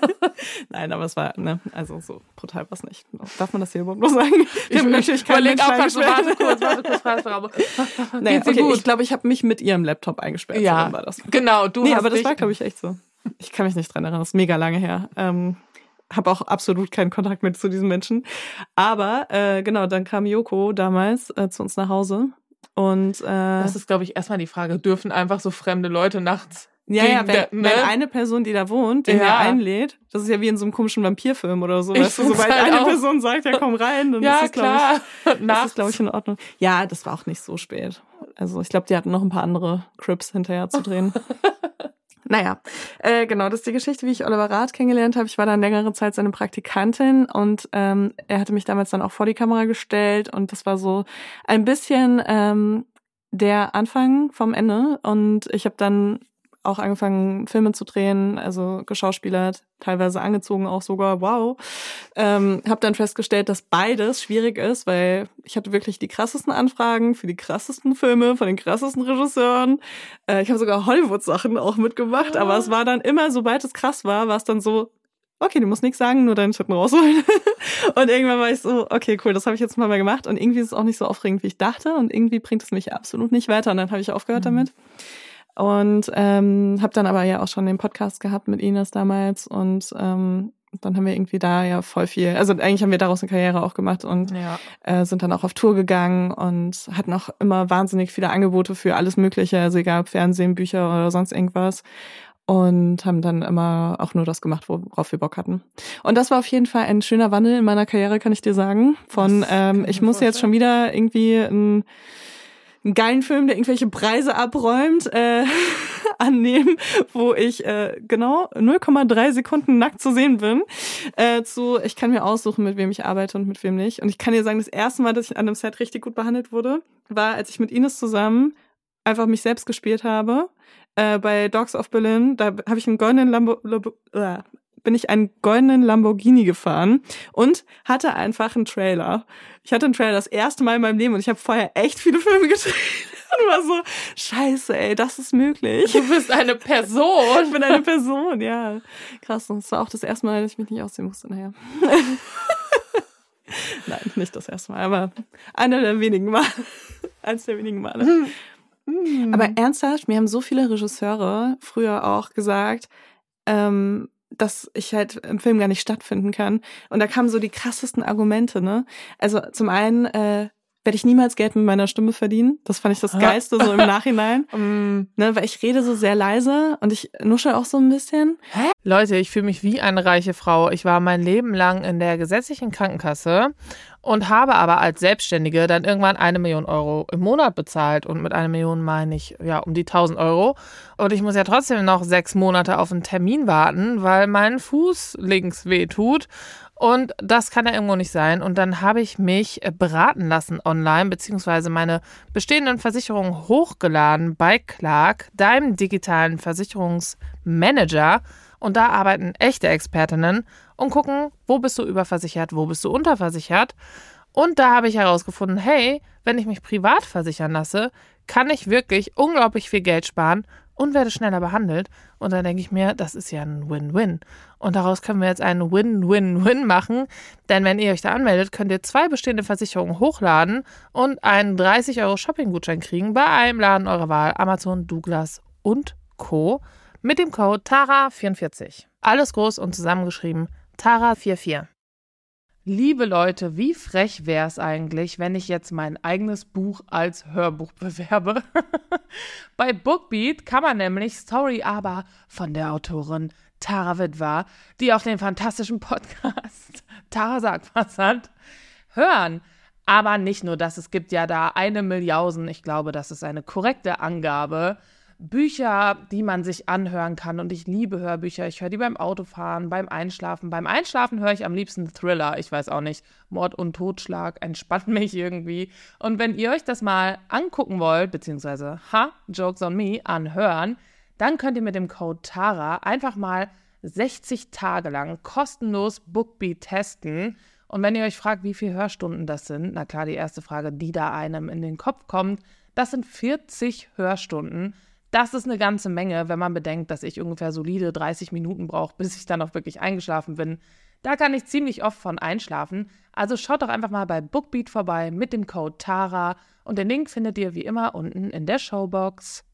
Nein, aber es war, ne, also so brutal was nicht. Darf man das hier überhaupt noch sagen? Wir haben natürlich keinen
überleg
Menschen
auch gerade so, warte kurz, warte kurz, warte, Geht's dir
okay,
gut?
ich glaube, ich habe mich mit ihrem Laptop eingesperrt.
Ja,
war das.
genau, du
nee, aber das war, glaube ich, echt so. Ich kann mich nicht dran erinnern, das ist mega lange her. Ähm, habe auch absolut keinen Kontakt mehr zu diesen Menschen. Aber äh, genau, dann kam Joko damals äh, zu uns nach Hause. Und äh,
Das ist, glaube ich, erstmal die Frage, dürfen einfach so fremde Leute nachts
ja, ja, wenn,
der- ne?
wenn eine Person, die da wohnt, den
Ja.
er einlädt, das ist ja wie in so einem komischen Vampirfilm oder so, weißt du, sobald
halt
eine
auch-
Person sagt, ja, komm rein, dann
Ja,
ist das, glaube ich,
klar.
das ist, glaube ich, in Ordnung. Ja, das war auch nicht so spät. Also ich glaube, die hatten noch ein paar andere Crips hinterher zu drehen. naja, äh, genau, das ist die Geschichte, wie ich Oliver Rath kennengelernt habe. Ich war dann längere Zeit seine Praktikantin und ähm, er hatte mich damals dann auch vor die Kamera gestellt und das war so ein bisschen ähm, der Anfang vom Ende und ich habe dann auch angefangen, Filme zu drehen, also geschauspielert, teilweise angezogen auch sogar, wow. Ähm, habe dann festgestellt, dass beides schwierig ist, weil ich hatte wirklich die krassesten Anfragen für die krassesten Filme von den krassesten Regisseuren. Äh, ich habe sogar Hollywood-Sachen auch mitgemacht, aber es war dann immer, sobald es krass war, war es dann so, okay, du musst nichts sagen, nur deinen Schritten rausholen. und irgendwann war ich so, okay, cool, das habe ich jetzt mal, mal gemacht. Und irgendwie ist es auch nicht so aufregend, wie ich dachte. Und irgendwie bringt es mich absolut nicht weiter. Und dann habe ich aufgehört
Mhm.
damit. Und ähm, habe dann aber ja auch schon den Podcast gehabt mit Ines damals. Und ähm, dann haben wir irgendwie da ja voll viel, also eigentlich haben wir daraus eine Karriere auch gemacht und
Ja.
äh, sind dann auch auf Tour gegangen und hatten auch immer wahnsinnig viele Angebote für alles Mögliche, also egal ob Fernsehen, Bücher oder sonst irgendwas. Und haben dann immer auch nur das gemacht, worauf wir Bock hatten. Und das war auf jeden Fall ein schöner Wandel in meiner Karriere, kann ich dir sagen. Von, ähm,
ich
muss jetzt schon wieder irgendwie ein einen geilen Film, der irgendwelche Preise abräumt, äh, annehmen, wo ich äh, genau 0,3 Sekunden nackt zu sehen bin, äh, zu ich kann mir aussuchen, mit wem ich arbeite und mit wem nicht. Und ich kann dir sagen, das erste Mal, dass ich an einem Set richtig gut behandelt wurde, war, als ich mit Ines zusammen einfach mich selbst gespielt habe. Äh, bei Dogs of Berlin, da habe ich einen goldenen Lambo, Lambo äh, bin ich einen goldenen Lamborghini gefahren und hatte einfach einen Trailer. Ich hatte einen Trailer das erste Mal in meinem Leben und ich habe vorher echt viele Filme gedreht. Und war so, scheiße, ey, das ist möglich.
Du bist eine Person.
Ich bin eine Person, ja. Krass, und das war auch das erste Mal, dass ich mich nicht ausziehen musste. Naja. Nein, nicht das erste Mal, aber einer der wenigen Male. Eins der wenigen Male.
Hm.
Aber ernsthaft, mir haben so viele Regisseure früher auch gesagt, ähm, dass ich halt im Film gar nicht stattfinden kann. Und da kamen so die krassesten Argumente, ne? Also zum einen äh, werde ich niemals Geld mit meiner Stimme verdienen. Das fand ich das Geilste so im Nachhinein.
Mm.
Ne, weil ich rede so sehr leise und ich nuschel auch so ein bisschen.
Leute, ich fühle mich wie eine reiche Frau. Ich war mein Leben lang in der gesetzlichen Krankenkasse und habe aber als Selbstständige dann irgendwann eine Million Euro im Monat bezahlt. Und mit einer Million meine ich ja um die 1000 Euro. Und ich muss ja trotzdem noch sechs Monate auf einen Termin warten, weil mein Fuß links weh tut. Und das kann ja irgendwo nicht sein. Und dann habe ich mich beraten lassen online, beziehungsweise meine bestehenden Versicherungen hochgeladen bei Clark, deinem digitalen Versicherungsmanager. Und da arbeiten echte Expertinnen und gucken, wo bist du überversichert, wo bist du unterversichert. Und da habe ich herausgefunden, hey, wenn ich mich privat versichern lasse, kann ich wirklich unglaublich viel Geld sparen und werde schneller behandelt. Und dann denke ich mir, das ist ja ein Win-Win. Und daraus können wir jetzt einen Win-Win-Win machen. Denn wenn ihr euch da anmeldet, könnt ihr zwei bestehende Versicherungen hochladen und einen 30 Euro Shopping-Gutschein kriegen bei einem Laden eurer Wahl, Amazon, Douglas und Co. mit dem Code TARA44. Alles groß und zusammengeschrieben TARA44. Liebe Leute, wie frech wäre es eigentlich, wenn ich jetzt mein eigenes Buch als Hörbuch bewerbe? Bei Bookbeat kann man nämlich Story aber von der Autorin Tara Witwer, die auch den fantastischen Podcast Tara sagt was hat, hören. Aber nicht nur das, es gibt ja da eine Milliausen, ich glaube, das ist eine korrekte Angabe, Bücher, die man sich anhören kann. Und ich liebe Hörbücher. Ich höre die beim Autofahren, beim Einschlafen. Beim Einschlafen höre ich am liebsten Thriller. Ich weiß auch nicht. Mord und Totschlag entspannt mich irgendwie. Und wenn ihr euch das mal angucken wollt, beziehungsweise, ha, Jokes on Me, anhören, dann könnt ihr mit dem Code TARA einfach mal 60 Tage lang kostenlos Bookbeat testen. Und wenn ihr euch fragt, wie viele Hörstunden das sind, na klar, die erste Frage, die da einem in den Kopf kommt, das sind 40 Hörstunden. Das ist eine ganze Menge, wenn man bedenkt, dass ich ungefähr solide 30 Minuten brauche, bis ich dann auch wirklich eingeschlafen bin. Da kann ich ziemlich oft von einschlafen. Also schaut doch einfach mal bei Bookbeat vorbei mit dem Code TARA und den Link findet ihr wie immer unten in der Showbox.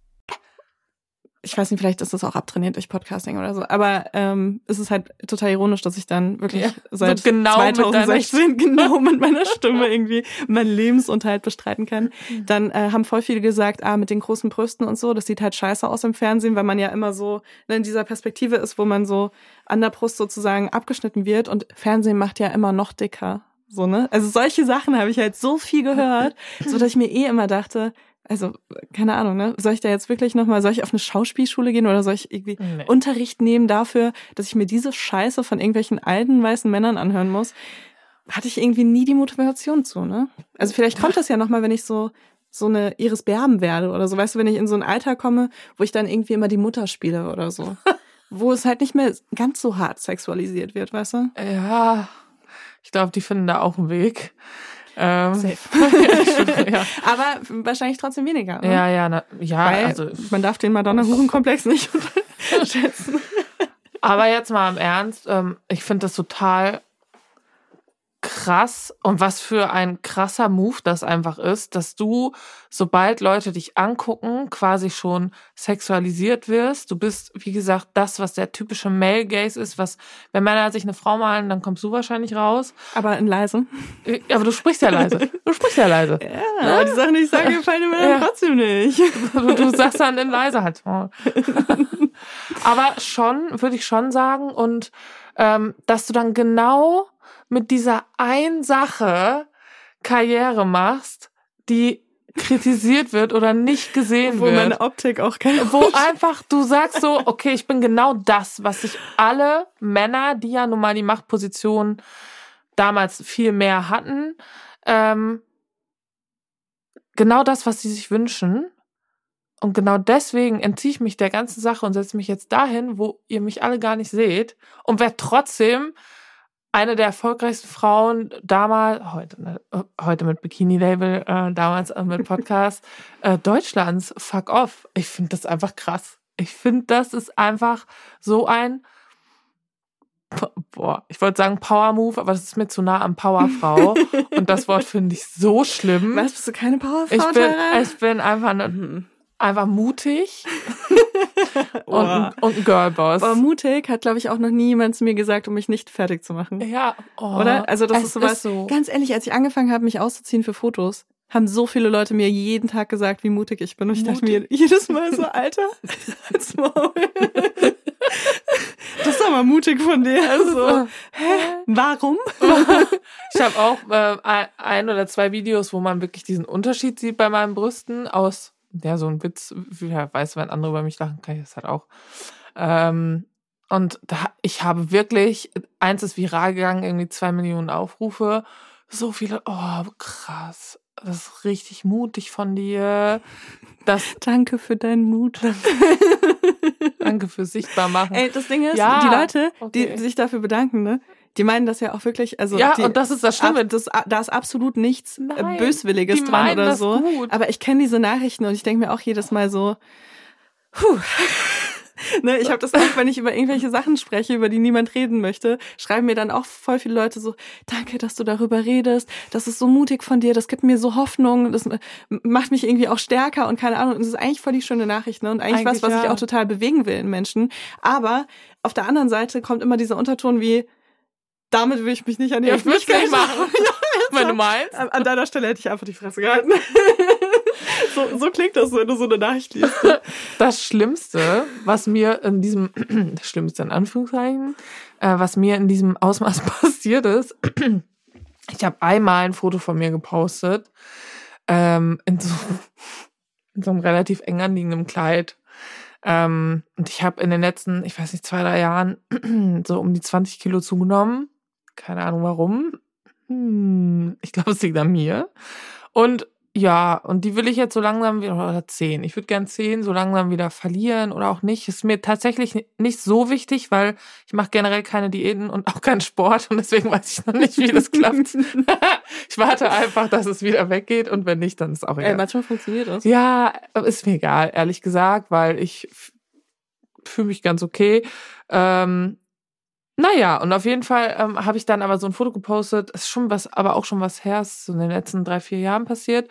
Ich weiß nicht, vielleicht ist das auch abtrainiert durch Podcasting oder so, aber ähm, es ist halt total ironisch, dass ich dann wirklich
Ja,
seit
so genau mit deiner
2016 genau mit meiner Stimme irgendwie meinen Lebensunterhalt bestreiten kann. Dann äh, haben voll viele gesagt, ah, mit den großen Brüsten und so, das sieht halt scheiße aus im Fernsehen, weil man ja immer so in dieser Perspektive ist, wo man so an der Brust sozusagen abgeschnitten wird und Fernsehen macht ja immer noch dicker. So, ne? Also solche Sachen habe ich halt so viel gehört, so dass ich mir eh immer dachte, also, keine Ahnung, ne? Soll ich da jetzt wirklich nochmal, soll ich auf eine Schauspielschule gehen oder soll ich irgendwie
Nee.
Unterricht nehmen dafür, dass ich mir diese Scheiße von irgendwelchen alten weißen Männern anhören muss? Hatte ich irgendwie nie die Motivation zu, ne? Also vielleicht kommt das ja nochmal, wenn ich so so eine Iris Berben werde oder so, weißt du, wenn ich in so ein Alter komme, wo ich dann irgendwie immer die Mutter spiele oder so. wo es halt nicht mehr ganz so hart sexualisiert wird, weißt du?
Ja, ich glaube, die finden da auch einen Weg. Ähm,
Safe.
ja,
Aber wahrscheinlich trotzdem weniger. Ne?
ja, ja, na, ja
Weil
also
man darf den Madonna-Hurenkomplex nicht unterschätzen.
Aber jetzt mal im Ernst, ähm, ich finde das total krass und was für ein krasser Move das einfach ist, dass du, sobald Leute dich angucken, quasi schon sexualisiert wirst. Du bist, wie gesagt, das, was der typische Male Gaze ist, was, wenn Männer sich eine Frau malen, dann kommst du wahrscheinlich raus.
Aber in leise.
Äh, Aber du sprichst ja leise. Du sprichst ja leise.
Ja, aber die Sachen, die ich sage, gefallen mir
Ja.
trotzdem nicht.
Du, du sagst dann in leise halt. Oh. Aber schon, würde ich schon sagen. Und ähm, dass du dann genau mit dieser einen Sache Karriere machst, die kritisiert wird oder nicht gesehen
Wo
wird.
meine Optik auch keine
wo einfach du sagst so, okay, ich bin genau das, was sich alle Männer, die ja nun mal die Machtposition damals viel mehr hatten, ähm, genau das, was sie sich wünschen. Und genau deswegen entziehe ich mich der ganzen Sache und setze mich jetzt dahin, wo ihr mich alle gar nicht seht und werde trotzdem eine der erfolgreichsten Frauen damals, heute, ne, heute mit Bikini-Label, äh, damals äh, mit Podcast, äh, Deutschlands. Fuck off. Ich finde das einfach krass. Ich finde, das ist einfach so ein boah, ich wollte sagen Power Move, aber das ist mir zu nah am Powerfrau. und das Wort finde ich so schlimm.
Was, bist du keine Powerfrau,
ich bin, ich bin einfach, ne,
Mhm.
Einfach mutig und, ein, und ein Girlboss.
Aber mutig hat, glaube ich, auch noch nie jemand zu mir gesagt, um mich nicht fertig zu machen.
ja, oh,
Oder? Also das ist sowas.
so.
Ganz ehrlich, als ich angefangen habe, mich auszuziehen für Fotos, haben so viele Leute mir jeden Tag gesagt, wie mutig ich bin. Und ich dachte mir jedes Mal so, Alter, halt's Maul. Das ist aber mutig von dir. Also, hä? Warum?
Ich habe auch äh, ein oder zwei Videos, wo man wirklich diesen Unterschied sieht bei meinen Brüsten aus, ja, so ein Witz, ja, weiß, wenn andere über mich lachen, kann ich das halt auch. Ähm, und da, ich habe wirklich, eins ist viral gegangen, irgendwie zwei Millionen Aufrufe, so viele, oh, krass, das ist richtig mutig von dir. Das,
Danke für deinen Mut.
danke für sichtbar machen.
Ey, das Ding ist,
Ja,
die Leute,
okay.
die sich dafür bedanken, ne? Die meinen das ja auch wirklich, also
ja,
die,
und das ist das Schlimme.
ab, das, da ist absolut nichts äh,
Nein,
Böswilliges dran oder so.
gut.
Aber ich kenne diese Nachrichten und ich denke mir auch jedes Mal so, puh. ne, ich habe das auch, wenn ich über irgendwelche Sachen spreche, über die niemand reden möchte, schreiben mir dann auch voll viele Leute so, danke, dass du darüber redest, das ist so mutig von dir, das gibt mir so Hoffnung, das macht mich irgendwie auch stärker und keine Ahnung, und das ist eigentlich voll die schöne Nachricht, ne? Und eigentlich,
Eigentlich
was, was ich
ja.
auch total bewegen will in Menschen. Aber auf der anderen Seite kommt immer dieser Unterton wie, damit will ich mich nicht an die Öffentlichkeit
machen, wenn du meinst.
an, an deiner Stelle hätte ich einfach die Fresse gehalten. so, so klingt das, wenn du so eine Nachricht liest.
Das Schlimmste, was mir in diesem, das Schlimmste in Anführungszeichen, äh, was mir in diesem Ausmaß passiert ist, ich habe einmal ein Foto von mir gepostet, ähm, in, so, in so einem relativ eng anliegenden Kleid. Ähm, und ich habe in den letzten, ich weiß nicht, zwei, drei Jahren so um die 20 Kilo zugenommen. Keine Ahnung warum. Hm, ich glaube, es liegt an mir. Und ja, und die will ich jetzt so langsam wieder, oder zehn. Ich würde gern zehn so langsam wieder verlieren oder auch nicht. Ist mir tatsächlich ni- nicht so wichtig, weil ich mache generell keine Diäten und auch keinen Sport und deswegen weiß ich noch nicht, wie das klappt. ich warte einfach, dass es wieder weggeht und wenn nicht, dann ist auch
Ey,
egal.
manchmal funktioniert das.
Ja, ist mir egal, ehrlich gesagt, weil ich fühle mich ganz okay. Ähm, naja, und auf jeden Fall ähm, habe ich dann aber so ein Foto gepostet, ist schon was, aber auch schon was her, so in den letzten drei, vier Jahren passiert,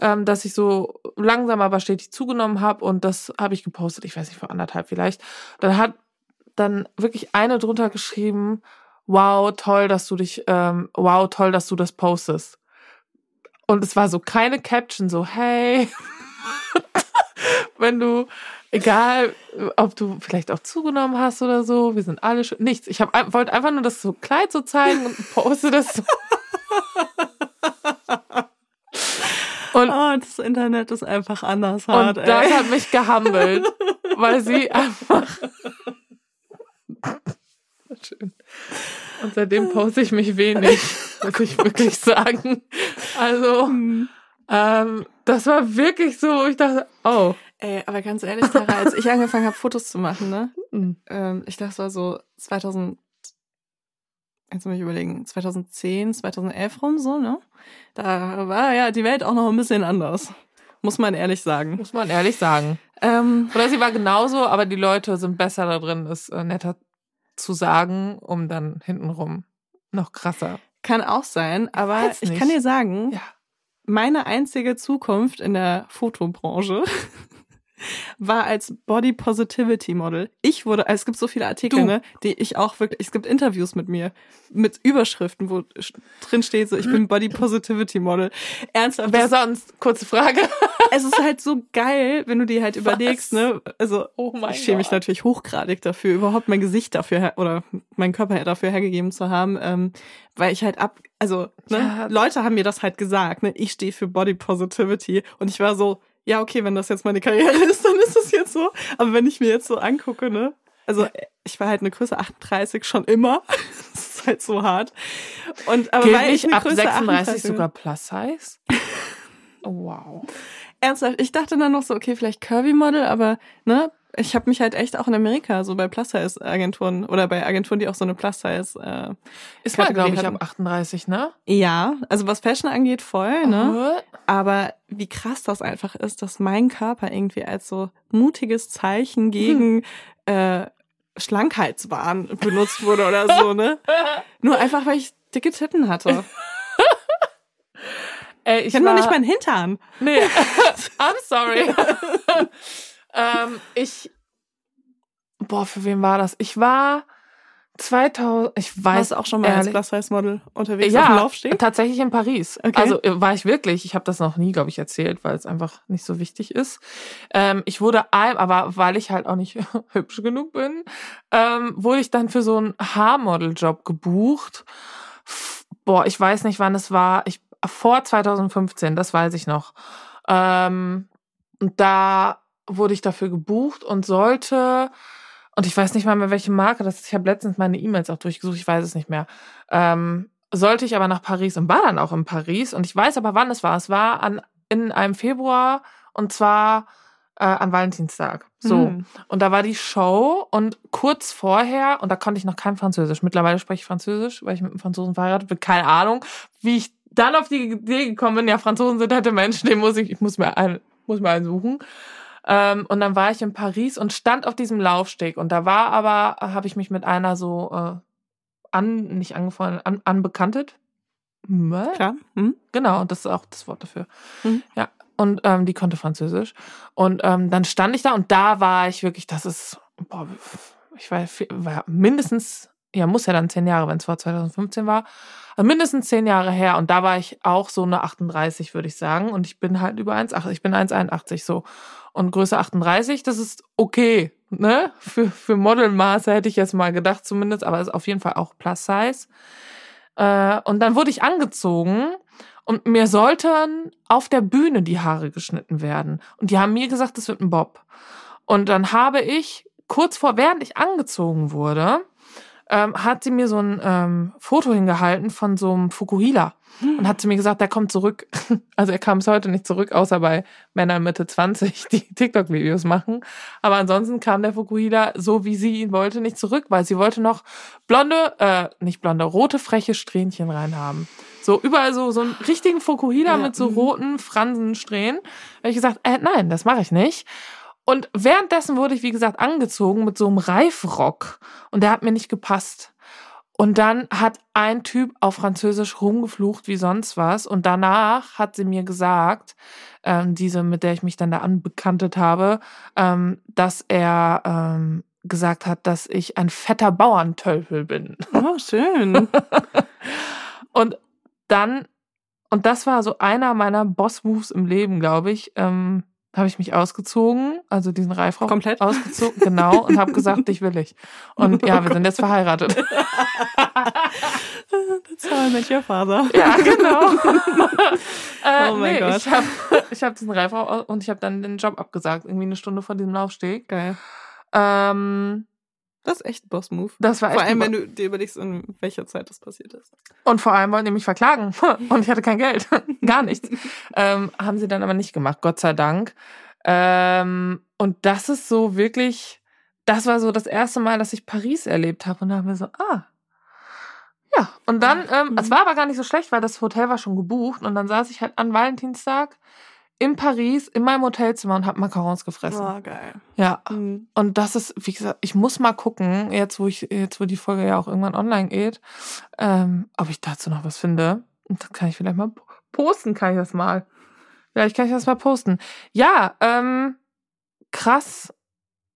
ähm, dass ich so langsam aber stetig zugenommen habe und das habe ich gepostet, ich weiß nicht, vor anderthalb vielleicht. Dann hat dann wirklich eine drunter geschrieben, wow, toll, dass du dich, ähm, wow, toll, dass du das postest. Und es war so keine Caption, so, hey, wenn du, egal, ob du vielleicht auch zugenommen hast oder so, wir sind alle schon, nichts. Ich wollte einfach nur das so Kleid so zeigen und poste das so. Und,
Oh, das Internet ist einfach anders
und
hart,
das
ey.
hat mich gehammelt, weil sie einfach. Schön. Und seitdem poste ich mich wenig, muss ich wirklich sagen. Also,
Hm.
ähm, das war wirklich so, wo ich dachte, oh.
Ey, aber ganz ehrlich, Tara, als ich angefangen habe, Fotos zu machen, ne?
hm.
Ähm, ich dachte, es war so 2000, jetzt muss ich überlegen, 2010, 2011 rum, so, ne? Da war ja die Welt auch noch ein bisschen anders. Muss man ehrlich sagen.
Muss man ehrlich sagen.
Ähm,
Oder sie war genauso, aber die Leute sind besser da drin, es äh, netter zu sagen, um dann hintenrum noch krasser.
kann auch sein, aber ich
nicht.
kann dir sagen,
Ja.
meine einzige Zukunft in der Fotobranche war als Body Positivity Model. Ich wurde, also es gibt so viele Artikel,
Du.
ne, die ich auch wirklich, es gibt Interviews mit mir, mit Überschriften, wo drin steht so, ich bin Body Positivity Model. Ernsthaft,
Wer sonst? Kurze Frage.
es ist halt so geil, wenn du dir halt überlegst, ne, also
Oh mein
ich schäme mich natürlich hochgradig dafür, überhaupt mein Gesicht dafür her oder meinen Körper dafür hergegeben zu haben, ähm, weil ich halt ab, also ne,
Ja.
Leute haben mir das halt gesagt, ne, ich stehe für Body Positivity und ich war so, ja okay, wenn das jetzt meine Karriere ist, dann ist es jetzt so. Aber wenn ich mir jetzt so angucke, ne, also ich war halt eine Größe 38 schon immer, das ist halt so hart. Und aber
Gilt
weil ich eine
ab
Größe
36
38 bin-
sogar Plus Size? Oh, wow.
Ernsthaft, ich dachte dann noch so, okay, vielleicht Curvy-Model, aber ne, ich habe mich halt echt auch in Amerika so bei Plus-Size-Agenturen oder bei Agenturen, die auch so eine Plus-Size äh,
Ist man, glaube ich, ab 38, ne?
Ja, also was Fashion angeht, voll, ne?
Oh.
Aber wie krass das einfach ist, dass mein Körper irgendwie als so mutiges Zeichen gegen äh, Schlankheitswahn benutzt wurde oder so, ne? Nur einfach, weil ich dicke Titten hatte.
Ey, ich
habe noch nicht meinen Hintern.
Nee, I'm sorry. Ähm, ich, boah, für wen war das? Ich war 2000, ich weiß
Warst auch schon mal als
ehrlich-
Plus-Size-Model unterwegs auf dem
ja,
Laufsteg?
tatsächlich in Paris.
Okay.
Also äh, war ich wirklich. Ich habe das noch nie, glaube ich, erzählt, weil es einfach nicht so wichtig ist. Ähm, ich wurde aber weil ich halt auch nicht hübsch genug bin, ähm, wurde ich dann für so einen Haarmodel-Job gebucht. Boah, ich weiß nicht, wann es war. Ich vor 2015, das weiß ich noch. Ähm, und da wurde ich dafür gebucht und sollte und ich weiß nicht mal mehr, welche Marke das ist. Ich habe letztens meine E-Mails auch durchgesucht, ich weiß es nicht mehr. Ähm, sollte ich aber nach Paris und war dann auch in Paris. Und ich weiß aber, wann es war. Es war an, in einem Februar und zwar äh, an Valentinstag. So.
Mhm.
Und da war die Show und kurz vorher, und da konnte ich noch kein Französisch. Mittlerweile spreche ich Französisch, weil ich mit einem Franzosen verheiratet bin. Keine Ahnung, wie ich dann auf die Idee gekommen bin, ja, Franzosen sind halt Menschen, den muss ich, ich muss mir einen, muss mir einen suchen. Ähm, und dann war ich in Paris und stand auf diesem Laufsteg. Und da war aber, habe ich mich mit einer so äh, an, nicht angefreundet, an, anbekantet. Hä?
Klar. Hm?
Genau, das ist auch das Wort dafür.
Mhm.
Ja. Und ähm, die konnte Französisch. Und ähm, dann stand ich da und da war ich wirklich, das ist, boah, ich war, war mindestens, ja, muss ja dann zehn Jahre, wenn es vor 2015 war, also mindestens zehn Jahre her. Und da war ich auch so eine 38, würde ich sagen. Und ich bin halt über 1,80, ich bin 1,81 so. Und Größe 38, das ist okay, ne? Für, für Modelmaße hätte ich jetzt mal gedacht zumindest, aber ist auf jeden Fall auch Plus Size. Äh, und dann wurde ich angezogen und mir sollten auf der Bühne die Haare geschnitten werden. Und die haben mir gesagt, das wird ein Bob. Und dann habe ich kurz vor, während ich angezogen wurde, ähm, hat sie mir so ein ähm, Foto hingehalten von so einem Fukuhila. Und hat sie mir gesagt, der kommt zurück. Also er kam bis heute nicht zurück, außer bei Männern Mitte 20, die TikTok-Videos machen. Aber ansonsten kam der Fukuhila, so wie sie ihn wollte, nicht zurück, weil sie wollte noch blonde, äh, nicht blonde, rote, freche Strähnchen reinhaben. So überall so, so einen richtigen Fukuhila
Ja,
mit so
mhm.
roten Fransensträhnen. Da habe ich gesagt, äh, nein, das mache ich nicht. Und währenddessen wurde ich, wie gesagt, angezogen mit so einem Reifrock. Und der hat mir nicht gepasst. Und dann hat ein Typ auf Französisch rumgeflucht wie sonst was. Und danach hat sie mir gesagt, ähm, diese, mit der ich mich dann da anbekantet habe, ähm, dass er ähm, gesagt hat, dass ich ein fetter Bauerntölpel bin.
Oh, schön.
Und dann, und das war so einer meiner Boss-Moves im Leben, glaube ich, ähm, habe ich mich ausgezogen, also diesen Reifrock
Komplett?
ausgezogen, genau, und habe gesagt, dich will ich. Und ja, wir sind jetzt verheiratet.
That's how I met your father.
Ja, genau. äh,
Oh mein
nee,
Gott.
Ich habe ich hab diesen Reifrock und ich habe dann den Job abgesagt, irgendwie eine Stunde vor diesem Laufsteg.
Geil.
Ähm,
Das ist echt ein Boss-Move.
das war echt
Vor allem, wenn du dir überlegst, in welcher Zeit das passiert ist.
Und vor allem wollten die mich verklagen. Und ich hatte kein Geld. Gar nichts. ähm, haben sie dann aber nicht gemacht, Gott sei Dank. Ähm, und das ist so wirklich, das war so das erste Mal, dass ich Paris erlebt habe. Und da haben wir so, ah. Ja, und dann, ähm, es war aber gar nicht so schlecht, weil das Hotel war schon gebucht. Und dann saß ich halt an Valentinstag in Paris in meinem Hotelzimmer und habe Macarons gefressen.
Oh, geil.
Ja,
Mhm.
und das ist, wie gesagt, ich muss mal gucken, jetzt wo ich, jetzt wo die Folge ja auch irgendwann online geht, ähm, ob ich dazu noch was finde. Und das kann ich vielleicht mal po- posten, kann ich das mal. Vielleicht kann ich das mal posten. Ja, ähm, krass,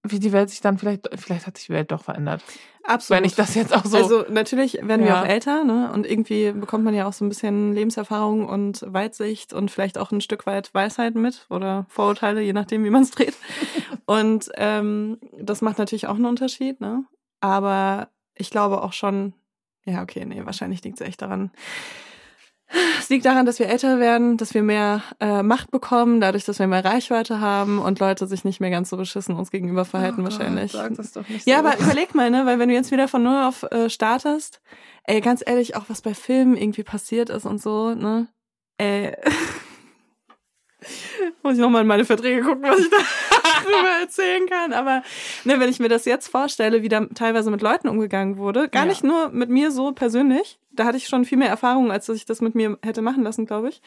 wie die Welt sich dann vielleicht, vielleicht hat sich die Welt doch verändert.
Absolut.
Wenn ich das jetzt auch so.
Also natürlich werden wir
Ja.
auch älter, ne? Und irgendwie bekommt man ja auch so ein bisschen Lebenserfahrung und Weitsicht und vielleicht auch ein Stück weit Weisheit mit oder Vorurteile, je nachdem, wie man es dreht. Und ähm, das macht natürlich auch einen Unterschied, ne? Aber ich glaube auch schon, ja, okay, nee, wahrscheinlich liegt es echt daran. Es liegt daran, dass wir älter werden, dass wir mehr äh, Macht bekommen, dadurch, dass wir mehr Reichweite haben und Leute sich nicht mehr ganz so beschissen uns gegenüber verhalten wahrscheinlich.
Oh Sag das doch nicht
Ja,
so.
aber überleg mal, ne, weil wenn du jetzt wieder von null auf äh, startest, ey, ganz ehrlich, auch was bei Filmen irgendwie passiert ist und so, ne, ey, muss ich nochmal in meine Verträge gucken, was ich da drüber erzählen kann, aber ne, wenn ich mir das jetzt vorstelle, wie da teilweise mit Leuten umgegangen wurde, gar
Ja.
nicht nur mit mir so persönlich, da hatte ich schon viel mehr Erfahrung, als dass ich das mit mir hätte machen lassen, glaube ich,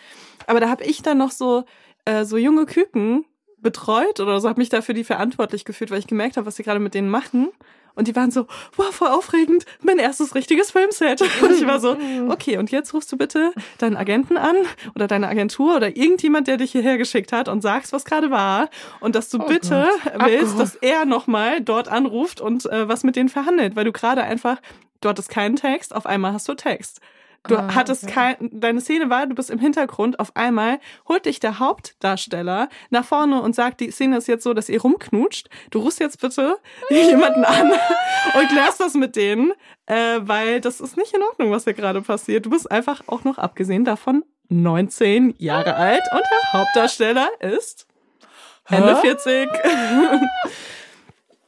aber da habe ich dann noch so, äh, so junge Küken betreut oder so, habe mich dafür die verantwortlich gefühlt, weil ich gemerkt habe, was sie gerade mit denen machen. Und die waren so, wow, voll aufregend, mein erstes richtiges Filmset. Und ich war so, okay, und jetzt rufst du bitte deinen Agenten an oder deine Agentur oder irgendjemand, der dich hierher geschickt hat und sagst, was gerade war. Und dass du
Oh
bitte
Gott.
willst, dass er nochmal dort anruft und äh, was mit denen verhandelt, weil du gerade einfach, du hattest keinen Text, auf einmal hast du Text. Du
Ah,
hattest
okay.
kein, deine Szene war, du bist im Hintergrund, auf einmal holt dich der Hauptdarsteller nach vorne und sagt, die Szene ist jetzt so, dass ihr rumknutscht. Du rufst jetzt bitte jemanden an und klärst das mit denen, äh, weil das ist nicht in Ordnung, was hier gerade passiert. Du bist einfach auch noch abgesehen davon 19 Jahre alt und der Hauptdarsteller ist Ende
Hä?
40.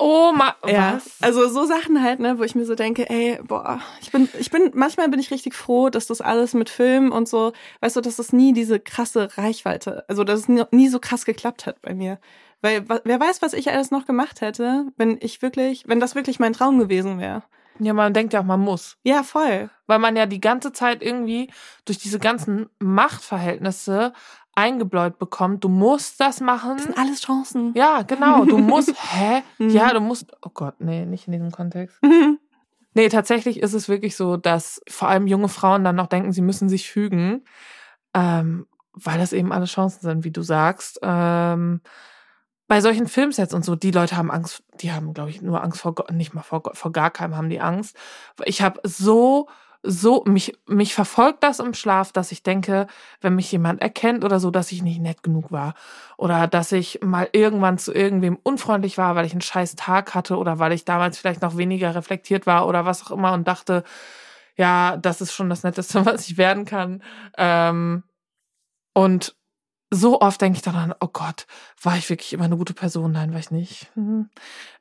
Oh ma
Ja,
was?
also so Sachen halt, ne, wo ich mir so denke, ey, boah, ich bin, ich bin, manchmal bin ich richtig froh, dass das alles mit Film und so, weißt du, dass das nie diese krasse Reichweite, also dass es nie, nie so krass geklappt hat bei mir. Weil wer weiß, was ich alles noch gemacht hätte, wenn ich wirklich, wenn das wirklich mein Traum gewesen wäre.
Ja, man denkt ja auch, man muss.
Ja, voll.
Weil man ja die ganze Zeit irgendwie durch diese ganzen Machtverhältnisse eingebläut bekommt, du musst das machen.
Das sind alles Chancen.
Ja, genau. Du musst, hä?
Mhm.
Ja, du musst, oh Gott, nee, nicht in diesem Kontext. Nee, tatsächlich ist es wirklich so, dass vor allem junge Frauen dann noch denken, sie müssen sich fügen, ähm, weil das eben alle Chancen sind, wie du sagst. Ähm, bei solchen Filmsets und so, die Leute haben Angst, die haben, glaube ich, nur Angst vor Gott, nicht mal vor, Gott- vor gar keinem haben die Angst. Ich habe so, so, mich, mich verfolgt das im Schlaf, dass ich denke, wenn mich jemand erkennt oder so, dass ich nicht nett genug war. Oder dass ich mal irgendwann zu irgendwem unfreundlich war, weil ich einen scheiß Tag hatte oder weil ich damals vielleicht noch weniger reflektiert war oder was auch immer und dachte, ja, das ist schon das Netteste, was ich werden kann. Ähm, und so oft denke ich daran, oh Gott, war ich wirklich immer eine gute Person? Nein, war ich nicht. Hm.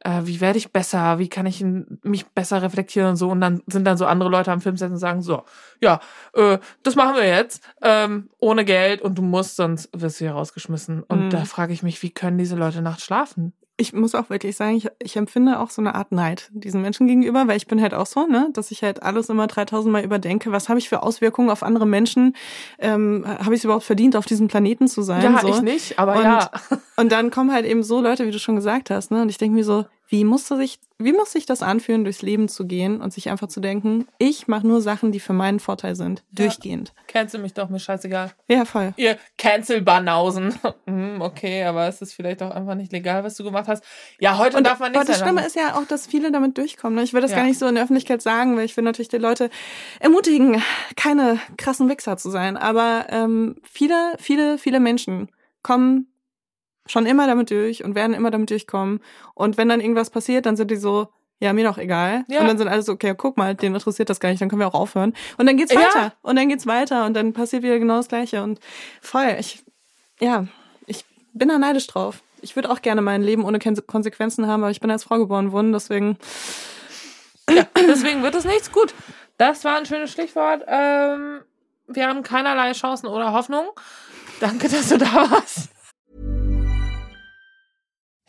Äh, wie werde ich besser? Wie kann ich mich besser reflektieren und so? Und dann sind dann so andere Leute am Filmset und sagen so, ja, äh, das machen wir jetzt, ähm, ohne Geld und du musst, sonst wirst du hier rausgeschmissen. Und
Mhm.
da frage ich mich, wie können diese Leute nachts schlafen?
Ich muss auch wirklich sagen, ich, ich empfinde auch so eine Art Neid diesen Menschen gegenüber, weil ich bin halt auch so, ne, dass ich halt alles immer 3000 Mal überdenke, was habe ich für Auswirkungen auf andere Menschen, ähm, habe ich es überhaupt verdient, auf diesem Planeten zu sein?
ja,
so.
ich nicht, aber
Und-
ja.
Und dann kommen halt eben so Leute, wie du schon gesagt hast, ne, und ich denke mir so, wie muss sich, wie muss sich das anfühlen, durchs Leben zu gehen und sich einfach zu denken, ich mache nur Sachen, die für meinen Vorteil sind, durchgehend.
Cancel mich doch, mir scheißegal.
Ja, voll.
Ihr Cancel-Banausen. Hm, okay, aber es ist vielleicht auch einfach nicht legal, was du gemacht hast. Ja, heute
Und
darf man
aber
nicht
das
sagen.
Schlimme ist ja auch, dass viele damit durchkommen. Ne? Ich will das
Ja.
gar nicht so in der Öffentlichkeit sagen, weil ich will natürlich die Leute ermutigen, keine krassen Wichser zu sein. Aber ähm, viele, viele, viele Menschen kommen schon immer damit durch und werden immer damit durchkommen. Und wenn dann irgendwas passiert, dann sind die so, ja, mir doch egal.
Ja.
Und dann sind alle so, okay, guck mal, den interessiert das gar nicht, dann können wir auch aufhören. Und dann geht's
Ja.
weiter. Und dann geht's weiter und dann passiert wieder genau das Gleiche. Und voll, ich, ja, ich bin da neidisch drauf. Ich würde auch gerne mein Leben ohne Konsequenzen haben, aber ich bin als Frau geboren worden, deswegen.
Ja, deswegen wird es nichts. Gut, das war ein schönes Stichwort. Ähm, wir haben keinerlei Chancen oder Hoffnung. Danke, dass du da warst.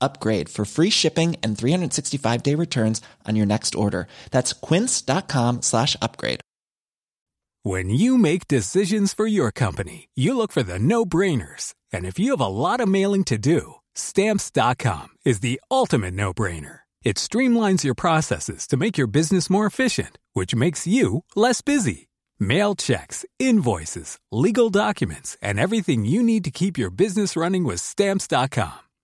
upgrade for free shipping and 365 day returns on your next order. That's quince.com slash upgrade.
When you make decisions for your company, you look for the no brainers. And if you have a lot of mailing to do, stamps.com is the ultimate no brainer. It streamlines your processes to make your business more efficient, which makes you less busy. Mail checks, invoices, legal documents, and everything you need to keep your business running with stamps.com.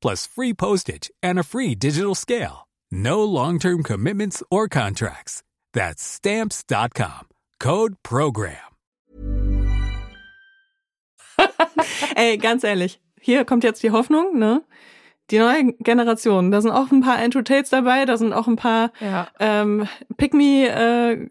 plus free postage and a free digital scale. No long-term commitments or contracts. That's stamps.com. Code program.
Ey, ganz ehrlich, hier kommt jetzt die Hoffnung, ne? Die neue Generation, da sind auch ein paar Andrew Tates dabei, da sind auch ein paar
Ja.
ähm, Pick Me äh,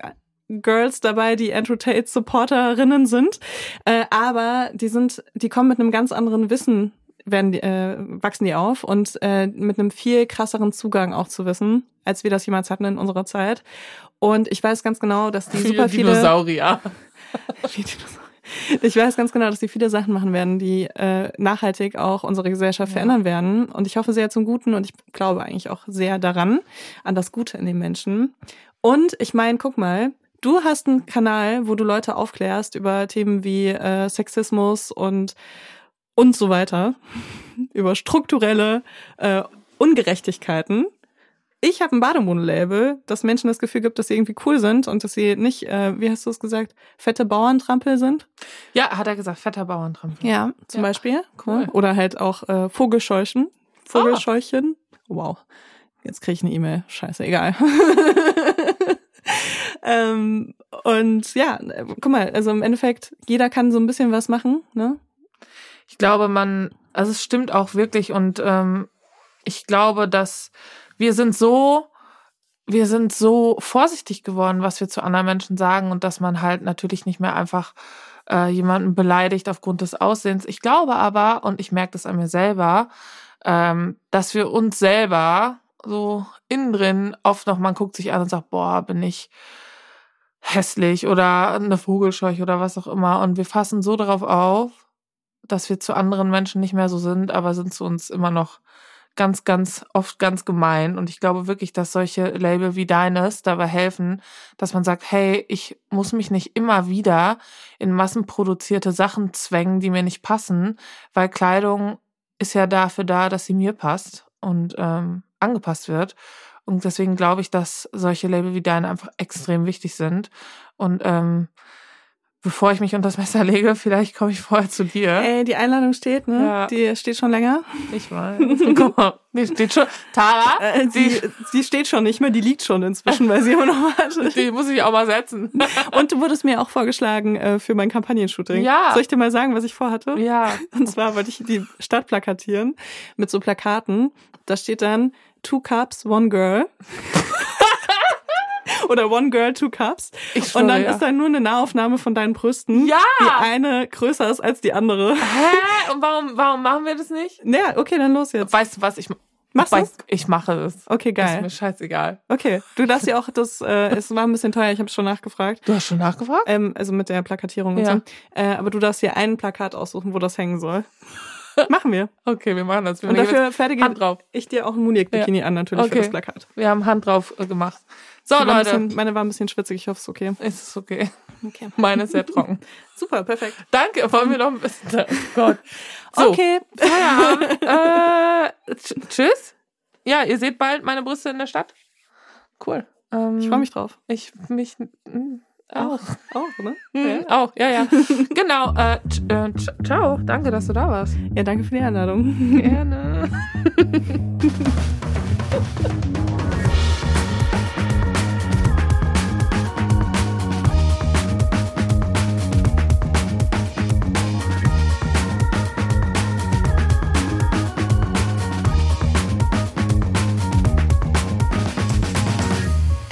Girls dabei, die Andrew Tate Supporterinnen sind, äh, aber die sind, die kommen mit einem ganz anderen Wissen, werden äh, wachsen die auf und äh, mit einem viel krasseren Zugang auch zu Wissen, als wir das jemals hatten in unserer Zeit. Und ich weiß ganz genau, dass die super viele
Dinosaurier.
wie Dinosaurier. Ich weiß ganz genau, dass die viele Sachen machen werden, die äh, nachhaltig auch unsere Gesellschaft
Ja.
verändern werden. Und ich hoffe sehr zum Guten und ich glaube eigentlich auch sehr daran, an das Gute in den Menschen. Und ich meine, guck mal, du hast einen Kanal, wo du Leute aufklärst über Themen wie äh, Sexismus und und so weiter, über strukturelle äh, Ungerechtigkeiten. Ich habe ein Bademodenlabel, das Menschen das Gefühl gibt, dass sie irgendwie cool sind und dass sie nicht, äh, wie hast du es gesagt, fette Bauerntrampel sind.
Ja, hat er gesagt, fetter Bauerntrampel.
Ja, zum
Ja.
Beispiel.
Cool.
Oder halt auch äh, Vogelscheuchen. Vogelscheuchen. Wow. Jetzt kriege ich eine E-Mail. Scheiße, egal. ähm, und ja, äh, guck mal, also im Endeffekt, jeder kann so ein bisschen was machen, ne?
Ich glaube, man, also es stimmt auch wirklich und ähm, ich glaube, dass wir sind so, wir sind so vorsichtig geworden, was wir zu anderen Menschen sagen und dass man halt natürlich nicht mehr einfach äh, jemanden beleidigt aufgrund des Aussehens. Ich glaube aber, und ich merke das an mir selber, ähm, dass wir uns selber so innen drin oft noch, man guckt sich an und sagt, boah, bin ich hässlich oder eine Vogelscheuche oder was auch immer. Und wir fassen so darauf auf, dass wir zu anderen Menschen nicht mehr so sind, aber sind zu uns immer noch ganz, ganz oft ganz gemein. Und ich glaube wirklich, dass solche Label wie deines dabei helfen, dass man sagt, hey, ich muss mich nicht immer wieder in massenproduzierte Sachen zwängen, die mir nicht passen, weil Kleidung ist ja dafür da, dass sie mir passt und ähm, angepasst wird. Und deswegen glaube ich, dass solche Label wie deine einfach extrem wichtig sind. Und ähm, bevor ich mich unter das Messer lege, vielleicht komme ich vorher zu dir.
Ey, die Einladung steht, ne?
Ja.
Die steht schon länger.
Ich weiß. Guck mal, die steht schon. Tara,
Äh, sie, sie steht schon nicht mehr, die liegt schon inzwischen, weil sie immer noch wartet.
die muss ich auch mal setzen.
Und du wurdest mir auch vorgeschlagen äh, für mein Kampagnenshooting.
Ja.
Soll ich dir mal sagen, was ich vorhatte?
Ja.
Und zwar wollte ich die Stadt plakatieren mit so Plakaten. Da steht dann Two Cups, One Girl. Oder One Girl, Two Cups.
Ich schwöre,
Und dann
ja.
ist da nur eine Nahaufnahme von deinen Brüsten.
Ja.
Die eine größer ist als die andere.
Hä? Und warum, warum machen wir das nicht?
Naja, okay, dann los jetzt.
Weißt du was? Ich,
Machst
ich,
du's?
ich mache es.
Okay,
Ist
geil.
mir scheißegal.
Okay, du darfst ja auch das, äh, es war ein bisschen teuer, ich habe schon nachgefragt.
Du hast schon nachgefragt?
Ähm, also mit der Plakatierung und
Ja.
so. Äh, aber du darfst dir ein Plakat aussuchen, wo das hängen soll. Machen wir.
Okay, wir machen das. Wir
Und dafür fertige
Hand drauf.
ich dir auch ein Muniek-Bikini an, natürlich, für
Okay.
das Plakat.
Wir haben Hand drauf äh, gemacht. So,
Die
Leute.
bisschen, meine war ein bisschen schwitzig, ich hoffe, es ist okay.
Ist es okay.
Okay.
Meine ist sehr trocken.
Super, perfekt.
Danke, wollen wir noch ein bisschen. Oh Gott. So,
Okay.
Feierabend. äh, tsch- tschüss. Ja, ihr seht bald meine Brüste in der Stadt. Cool. Ähm,
Ich freue mich drauf.
Ich mich mm, auch.
Auch, ne?
Mhm, Auch, ja, ja. genau. Äh, äh, ciao. Danke, dass du da warst.
Ja, danke für die Einladung.
Gerne.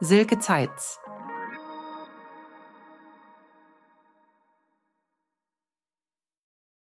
Silke Zeitz.